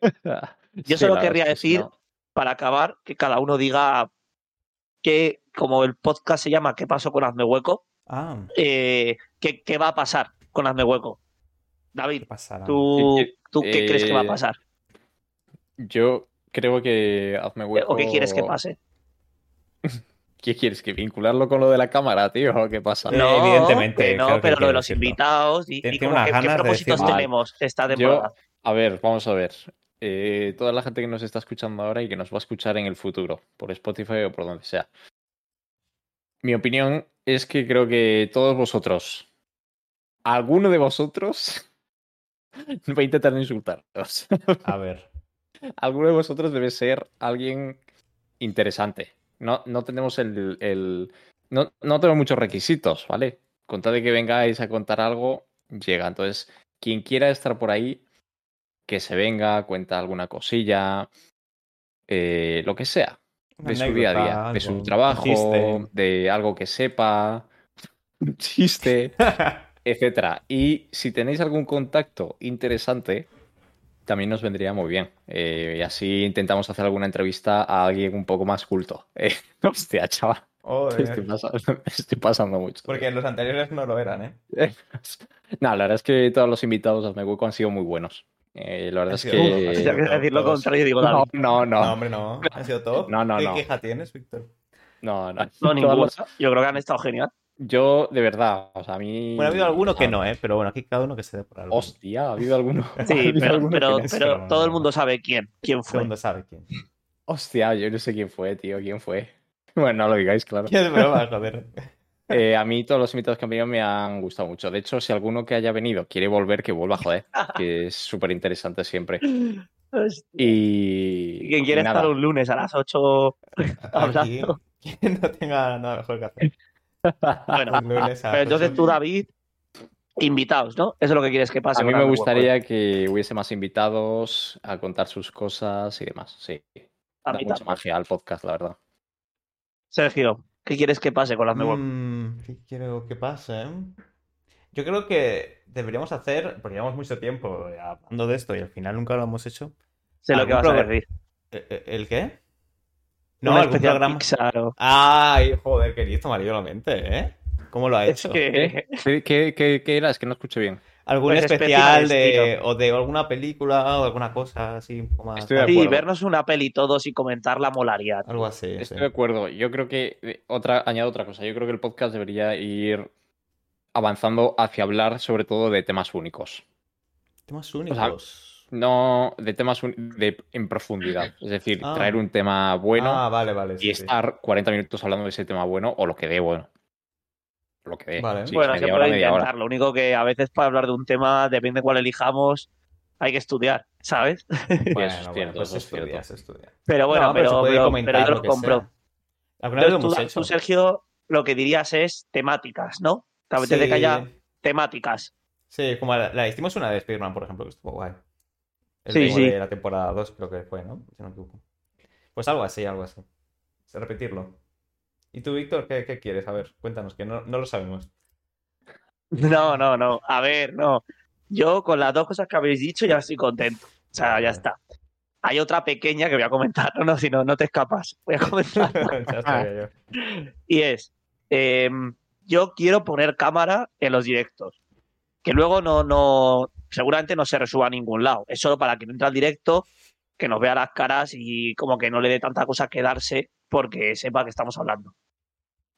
Speaker 3: Yo solo querría decir, para acabar, que cada uno diga que, como el podcast se llama ¿Qué pasó con Hazme Hueco?
Speaker 2: Ah,
Speaker 3: Eh, ¿qué, qué va a pasar con Hazme Hueco? David,
Speaker 2: ¿qué pasará?
Speaker 3: ¿tú,
Speaker 1: Eh,
Speaker 3: ¿tú qué crees que va a
Speaker 1: eh,
Speaker 3: pasar?
Speaker 1: Yo creo que hazme hueco.
Speaker 3: ¿O qué quieres que pase?
Speaker 1: ¿Qué quieres? ¿Que vincularlo con lo de la cámara, tío? ¿O qué pasa?
Speaker 2: Eh, evidentemente,
Speaker 3: no,
Speaker 2: claro
Speaker 3: pero lo de los
Speaker 2: decirlo.
Speaker 3: invitados y, y como
Speaker 2: unas
Speaker 3: que- qué
Speaker 2: de
Speaker 3: propósitos tenemos esta
Speaker 1: Yo,
Speaker 3: temporada.
Speaker 1: a ver, vamos a ver. Eh, toda la gente que nos está escuchando ahora y que nos va a escuchar en el futuro, por Spotify o por donde sea. Mi opinión es que creo que todos vosotros, alguno de vosotros, voy a intentar insultaros.
Speaker 2: A ver.
Speaker 1: alguno de vosotros debe ser alguien interesante. No, no tenemos el. el- no, no tenemos muchos requisitos, ¿vale? Con tal de que vengáis a contar algo, llega. Entonces, quien quiera estar por ahí, que se venga, cuenta alguna cosilla, eh, lo que sea,
Speaker 2: Una
Speaker 1: de su día a día, de su trabajo, de algo que sepa, un chiste etcétera. Y si tenéis algún contacto interesante, también nos vendría muy bien. Eh, y así intentamos hacer alguna entrevista a alguien un poco más culto. Eh, hostia, chaval, estoy pasando, estoy pasando mucho.
Speaker 2: Porque los anteriores no lo eran, ¿eh?
Speaker 1: No, la verdad es que todos los invitados a Me Hueco han sido muy buenos. Eh, la verdad es que...
Speaker 3: Si quieres decir lo
Speaker 2: todos.
Speaker 3: contrario, digo,
Speaker 1: No, no,
Speaker 2: No,
Speaker 1: no,
Speaker 2: hombre, no. ¿Han sido top?
Speaker 1: No, no,
Speaker 2: ¿Qué
Speaker 1: no.
Speaker 2: queja tienes, Víctor?
Speaker 1: no, no.
Speaker 3: No,
Speaker 1: Todos
Speaker 3: ninguna.
Speaker 1: los-
Speaker 3: Yo creo que han estado genial.
Speaker 1: Yo, de verdad, o sea, a mí...
Speaker 2: Bueno, ha habido alguno que no, ¿eh? Pero bueno, aquí cada uno que se dé por algo.
Speaker 1: Hostia, ha habido alguno. ha
Speaker 3: Sí,
Speaker 1: habido
Speaker 3: pero,
Speaker 1: alguno que
Speaker 3: pero, todo el mundo sabe quién, quién
Speaker 2: Todo el
Speaker 3: fue.
Speaker 2: mundo sabe quién.
Speaker 1: Hostia, yo no sé quién fue, tío, quién fue. Bueno, no lo digáis, claro.
Speaker 2: ¿Qué es broma, joder?
Speaker 1: Eh, a mí todos los invitados que han venido me han gustado mucho. De hecho, si alguno que haya venido quiere volver, que vuelva, joder. Que es súper interesante siempre.
Speaker 3: Hostia.
Speaker 1: Y.
Speaker 3: Quien quiere estar un lunes a las 8
Speaker 2: Aquí,
Speaker 3: hablando.
Speaker 2: quien no tenga nada mejor que hacer.
Speaker 3: Bueno, pero entonces tú. David, invitados, ¿no? Eso es lo que quieres que pase.
Speaker 1: A mí me gustaría que hubiese más invitados a contar sus cosas y demás. Sí.
Speaker 3: A
Speaker 1: Da
Speaker 3: mí
Speaker 1: mucha
Speaker 3: también.
Speaker 1: magia al podcast, la verdad.
Speaker 3: Sergio, ¿qué quieres que pase con Hazme Hueco?
Speaker 2: Mm, ¿Qué quiero que pase? Yo creo que deberíamos hacer, porque llevamos mucho tiempo hablando de esto y al final nunca lo hemos hecho.
Speaker 3: Sé lo que vas a decir.
Speaker 2: ¿El, el- el qué?
Speaker 3: No,
Speaker 2: algún
Speaker 3: especial
Speaker 2: programa.
Speaker 3: Pixar o-
Speaker 2: Ay, joder, que listo, amarillo la mente, ¿eh? ¿Cómo lo ha
Speaker 3: Es
Speaker 2: hecho?
Speaker 3: que
Speaker 1: ¿Eh? ¿Qué, qué, qué- qué era? Es que no escuché bien.
Speaker 2: ¿Algún
Speaker 3: Pues
Speaker 2: especial
Speaker 3: especial
Speaker 2: de, o de alguna película o alguna cosa así un poco más
Speaker 1: Estoy de
Speaker 2: tal?
Speaker 3: Sí,
Speaker 1: acuerdo.
Speaker 3: vernos una peli todos y comentarla molaría.
Speaker 2: Algo así, sí.
Speaker 1: Estoy de acuerdo. Yo creo que. eh, otra, añado otra cosa. Yo creo que el podcast debería ir avanzando hacia hablar sobre todo de temas únicos.
Speaker 2: Temas únicos.
Speaker 1: No de temas un- de, en profundidad. Es decir,
Speaker 2: Ah.
Speaker 1: traer un tema bueno
Speaker 2: ah, vale, vale. sí,
Speaker 1: y
Speaker 2: sí.
Speaker 1: estar 40 minutos hablando de ese tema bueno o lo que dé bueno. Lo que dé.
Speaker 2: Vale.
Speaker 1: Sí,
Speaker 3: bueno, se puede
Speaker 1: hora.
Speaker 3: intentar. Lo único que a veces para hablar de un tema, depende cuál elijamos, hay que estudiar, ¿sabes?
Speaker 1: Sí,
Speaker 2: Bueno,
Speaker 1: eso es
Speaker 2: bueno,
Speaker 1: cierto,
Speaker 2: pues
Speaker 1: eso es.
Speaker 3: Pero bueno,
Speaker 2: No, pero
Speaker 3: pero, pero-
Speaker 2: comentar
Speaker 3: pero yo
Speaker 2: lo
Speaker 3: lo
Speaker 2: que
Speaker 3: compro.
Speaker 2: sea. ¿Alguna vez lo
Speaker 3: Entonces,
Speaker 2: hemos
Speaker 3: tú,
Speaker 2: hecho?
Speaker 3: tú, Sergio, lo que dirías es temáticas, ¿no? Te apetece que haya
Speaker 2: Sí.
Speaker 3: temáticas.
Speaker 2: Sí, como la, la hicimos una de Spider-Man, por ejemplo, que estuvo guay. El
Speaker 3: Sí, sí.
Speaker 2: de la temporada 2 creo que fue, ¿no? Si no me equivoco. Pues algo así, algo así. Repetirlo. ¿Y tú, Víctor, qué, qué quieres? A ver, cuéntanos, que no, no lo sabemos.
Speaker 3: No, no, no. A ver, no. Yo con las dos cosas que habéis dicho ya estoy contento. O sea, ya está. Hay otra pequeña que voy a comentar, no, no, si no, no te escapas. Voy a comentar.
Speaker 2: Ya yo.
Speaker 3: y es, em, yo quiero poner cámara en los directos. Que luego no, no, seguramente no se resuba a ningún lado. Es solo para quien entra al directo, que nos vea las caras y como que no le dé tanta cosa quedarse porque sepa que estamos hablando.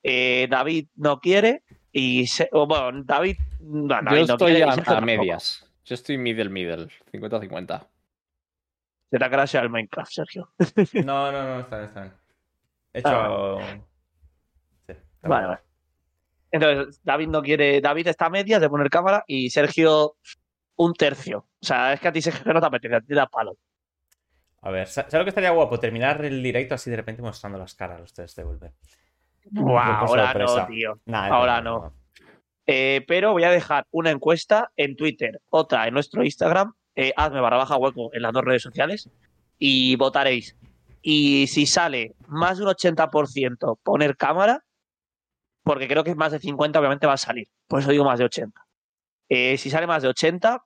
Speaker 3: Eh, David no quiere y, se- bueno, David, no,
Speaker 1: Yo
Speaker 3: David no
Speaker 1: estoy
Speaker 3: quiere
Speaker 1: a, medias. Yo estoy middle, middle. 50-50.
Speaker 3: Se te ha crasheado el Minecraft, Sergio.
Speaker 2: No, no, no, está bien, está bien. He hecho. Sí, está
Speaker 3: Vale,
Speaker 2: bien.
Speaker 3: vale. Entonces, David no quiere. David está a medias de poner cámara y Sergio un tercio. O sea, es que a ti Sergio no te apetece, a ti te da palo.
Speaker 2: A ver, sa- ¿sabes lo que estaría guapo? Terminar el directo así de repente mostrando las caras a los tres de por
Speaker 3: ahora
Speaker 2: sorpresa.
Speaker 3: no, tío.
Speaker 2: Nah,
Speaker 3: Ahora no. Eh, pero voy a dejar una encuesta en Twitter, otra en nuestro Instagram, eh, hazme barra baja hueco en las dos redes sociales y votaréis. Y si sale más de un 80% poner cámara, porque creo que es más de 50, obviamente va a salir. Por eso digo más de 80. Eh, si sale más de 80,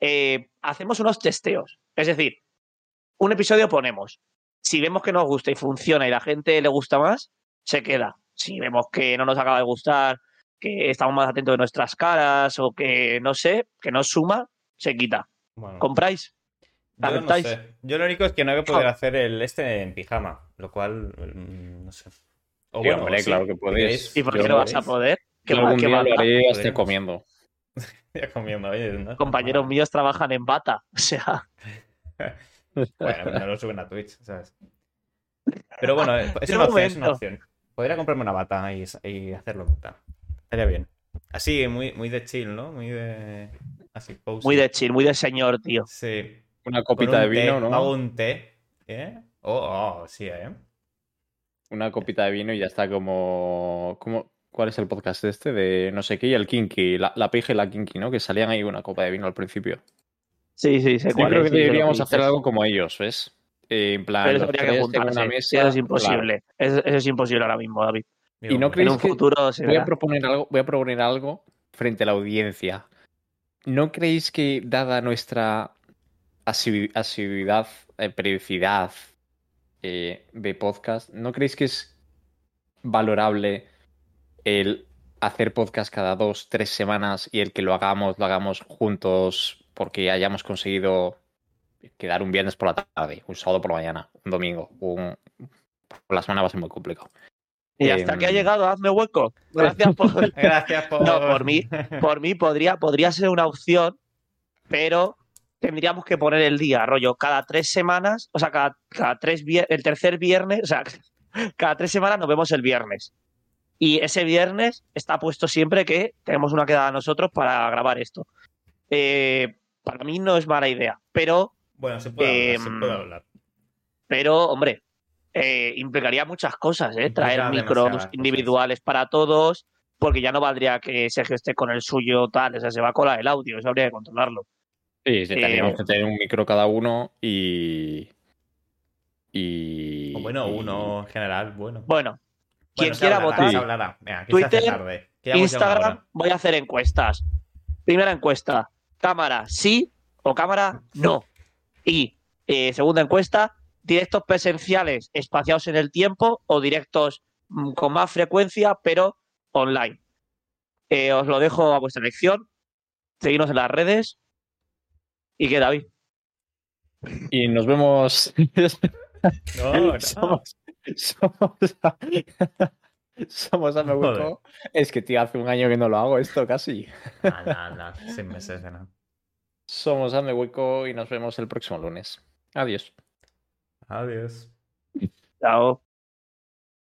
Speaker 3: eh, hacemos unos testeos. Es decir, un episodio ponemos. Si vemos que nos gusta y funciona y la gente le gusta más, se queda. Si vemos que no nos acaba de gustar, que estamos más atentos de nuestras caras o que no sé, que no suma, se quita.
Speaker 2: Bueno,
Speaker 3: ¿Compráis?
Speaker 2: yo no. Yo lo único es que no voy a poder hacer el este en pijama, lo cual mm, no sé. O
Speaker 1: Sí, hombre, claro que
Speaker 2: queréis,
Speaker 3: ¿Y por qué no vas a
Speaker 2: podéis.
Speaker 3: poder? ¿Qué
Speaker 1: Yo
Speaker 3: mal-
Speaker 1: algún día lo haré hasta comiendo.
Speaker 2: Ya comiendo, oye, ¿no?
Speaker 3: Compañeros míos trabajan en bata. O sea,
Speaker 2: Bueno, no lo suben a Twitch, ¿sabes? Pero bueno, es
Speaker 3: Un
Speaker 2: una opción, es una opción. Podría comprarme una bata y, y hacerlo bata. Estaría bien. Así, muy, muy de chill, ¿no? Muy de. Así, cozy.
Speaker 3: muy de chill, muy de señor, tío.
Speaker 2: Sí.
Speaker 1: Una copita
Speaker 2: un
Speaker 1: de vino,
Speaker 2: té,
Speaker 1: ¿no?
Speaker 2: Hago un té. ¿Eh? Oh, oh, sí, ¿eh?
Speaker 1: Una copita de vino y ya está como... como... ¿Cuál es el podcast este? De no sé qué y el Kinky. La, la pija y la Kinky, ¿no? Que salían ahí una copa de vino al principio.
Speaker 3: Sí, sí, sé
Speaker 1: Yo
Speaker 3: cuál
Speaker 1: creo
Speaker 3: es,
Speaker 1: que deberíamos hacer algo como ellos, ¿ves? Eh, en plan,
Speaker 3: Pero eso
Speaker 1: los
Speaker 3: habría que
Speaker 1: tres en
Speaker 3: juntarse.
Speaker 1: una mesa.
Speaker 3: eso es
Speaker 1: claro.
Speaker 3: imposible. Eso, eso es imposible ahora mismo, David.
Speaker 1: Y no
Speaker 3: En
Speaker 1: ¿Creéis
Speaker 3: un
Speaker 1: que-
Speaker 3: futuro
Speaker 1: Voy a proponer algo, voy a proponer algo frente a la audiencia. ¿No creéis que, dada nuestra asidu- asiduidad, eh, periodicidad eh, de podcast, ¿no creéis que es valorable el hacer podcast cada dos, tres semanas y el que lo hagamos, lo hagamos juntos porque hayamos conseguido quedar un viernes por la tarde, un sábado por la mañana, un domingo, un... por la semana va a ser muy complicado.
Speaker 3: Y hasta que ha
Speaker 1: Em,
Speaker 3: llegado, hazme hueco. Gracias por.
Speaker 2: Gracias por.
Speaker 3: No, por mí. Por mí podría, podría ser una opción, pero tendríamos que poner el día, rollo, cada tres semanas, o sea, cada, cada tres el tercer viernes, o sea, cada tres semanas nos vemos el viernes. Y ese viernes está puesto siempre que tenemos una quedada nosotros para grabar esto. Eh, para mí no es mala idea, pero,
Speaker 2: Bueno, se puede hablar, se
Speaker 3: Em,
Speaker 2: puede hablar.
Speaker 3: pero hombre, eh, implicaría muchas cosas, ¿eh? Traer
Speaker 2: Implica
Speaker 3: micros
Speaker 2: cosas.
Speaker 3: individuales para todos, porque ya no valdría que Sergio esté con el suyo tal, o sea, se va a colar el audio, eso habría que controlarlo.
Speaker 1: Sí, sí,
Speaker 3: Eh,
Speaker 1: tendríamos que tener un micro cada uno y. Y.
Speaker 2: O bueno,
Speaker 1: y-
Speaker 2: uno en general, bueno.
Speaker 3: Bueno, quien
Speaker 2: Bueno,
Speaker 3: quiera
Speaker 2: hablará,
Speaker 3: votar, Twitter,
Speaker 2: tarde,
Speaker 3: Instagram, voy a hacer encuestas. Primera encuesta, cámara sí o cámara no. Y eh, segunda encuesta, directos presenciales espaciados en el tiempo o directos mm, con más frecuencia, pero online. Eh, os lo dejo a vuestra elección. Seguidnos en las redes. ¿Y qué, David?
Speaker 1: Y nos vemos.
Speaker 2: No, no.
Speaker 1: somos. Somos. Somos Hazme
Speaker 2: Joder.
Speaker 1: Hueco. Es que, tío, hace un año que no lo hago esto casi.
Speaker 2: Anda, anda, seis meses de nada.
Speaker 1: Somos Hazme Hueco y nos vemos el próximo lunes. Adiós.
Speaker 2: Adiós.
Speaker 3: Chao.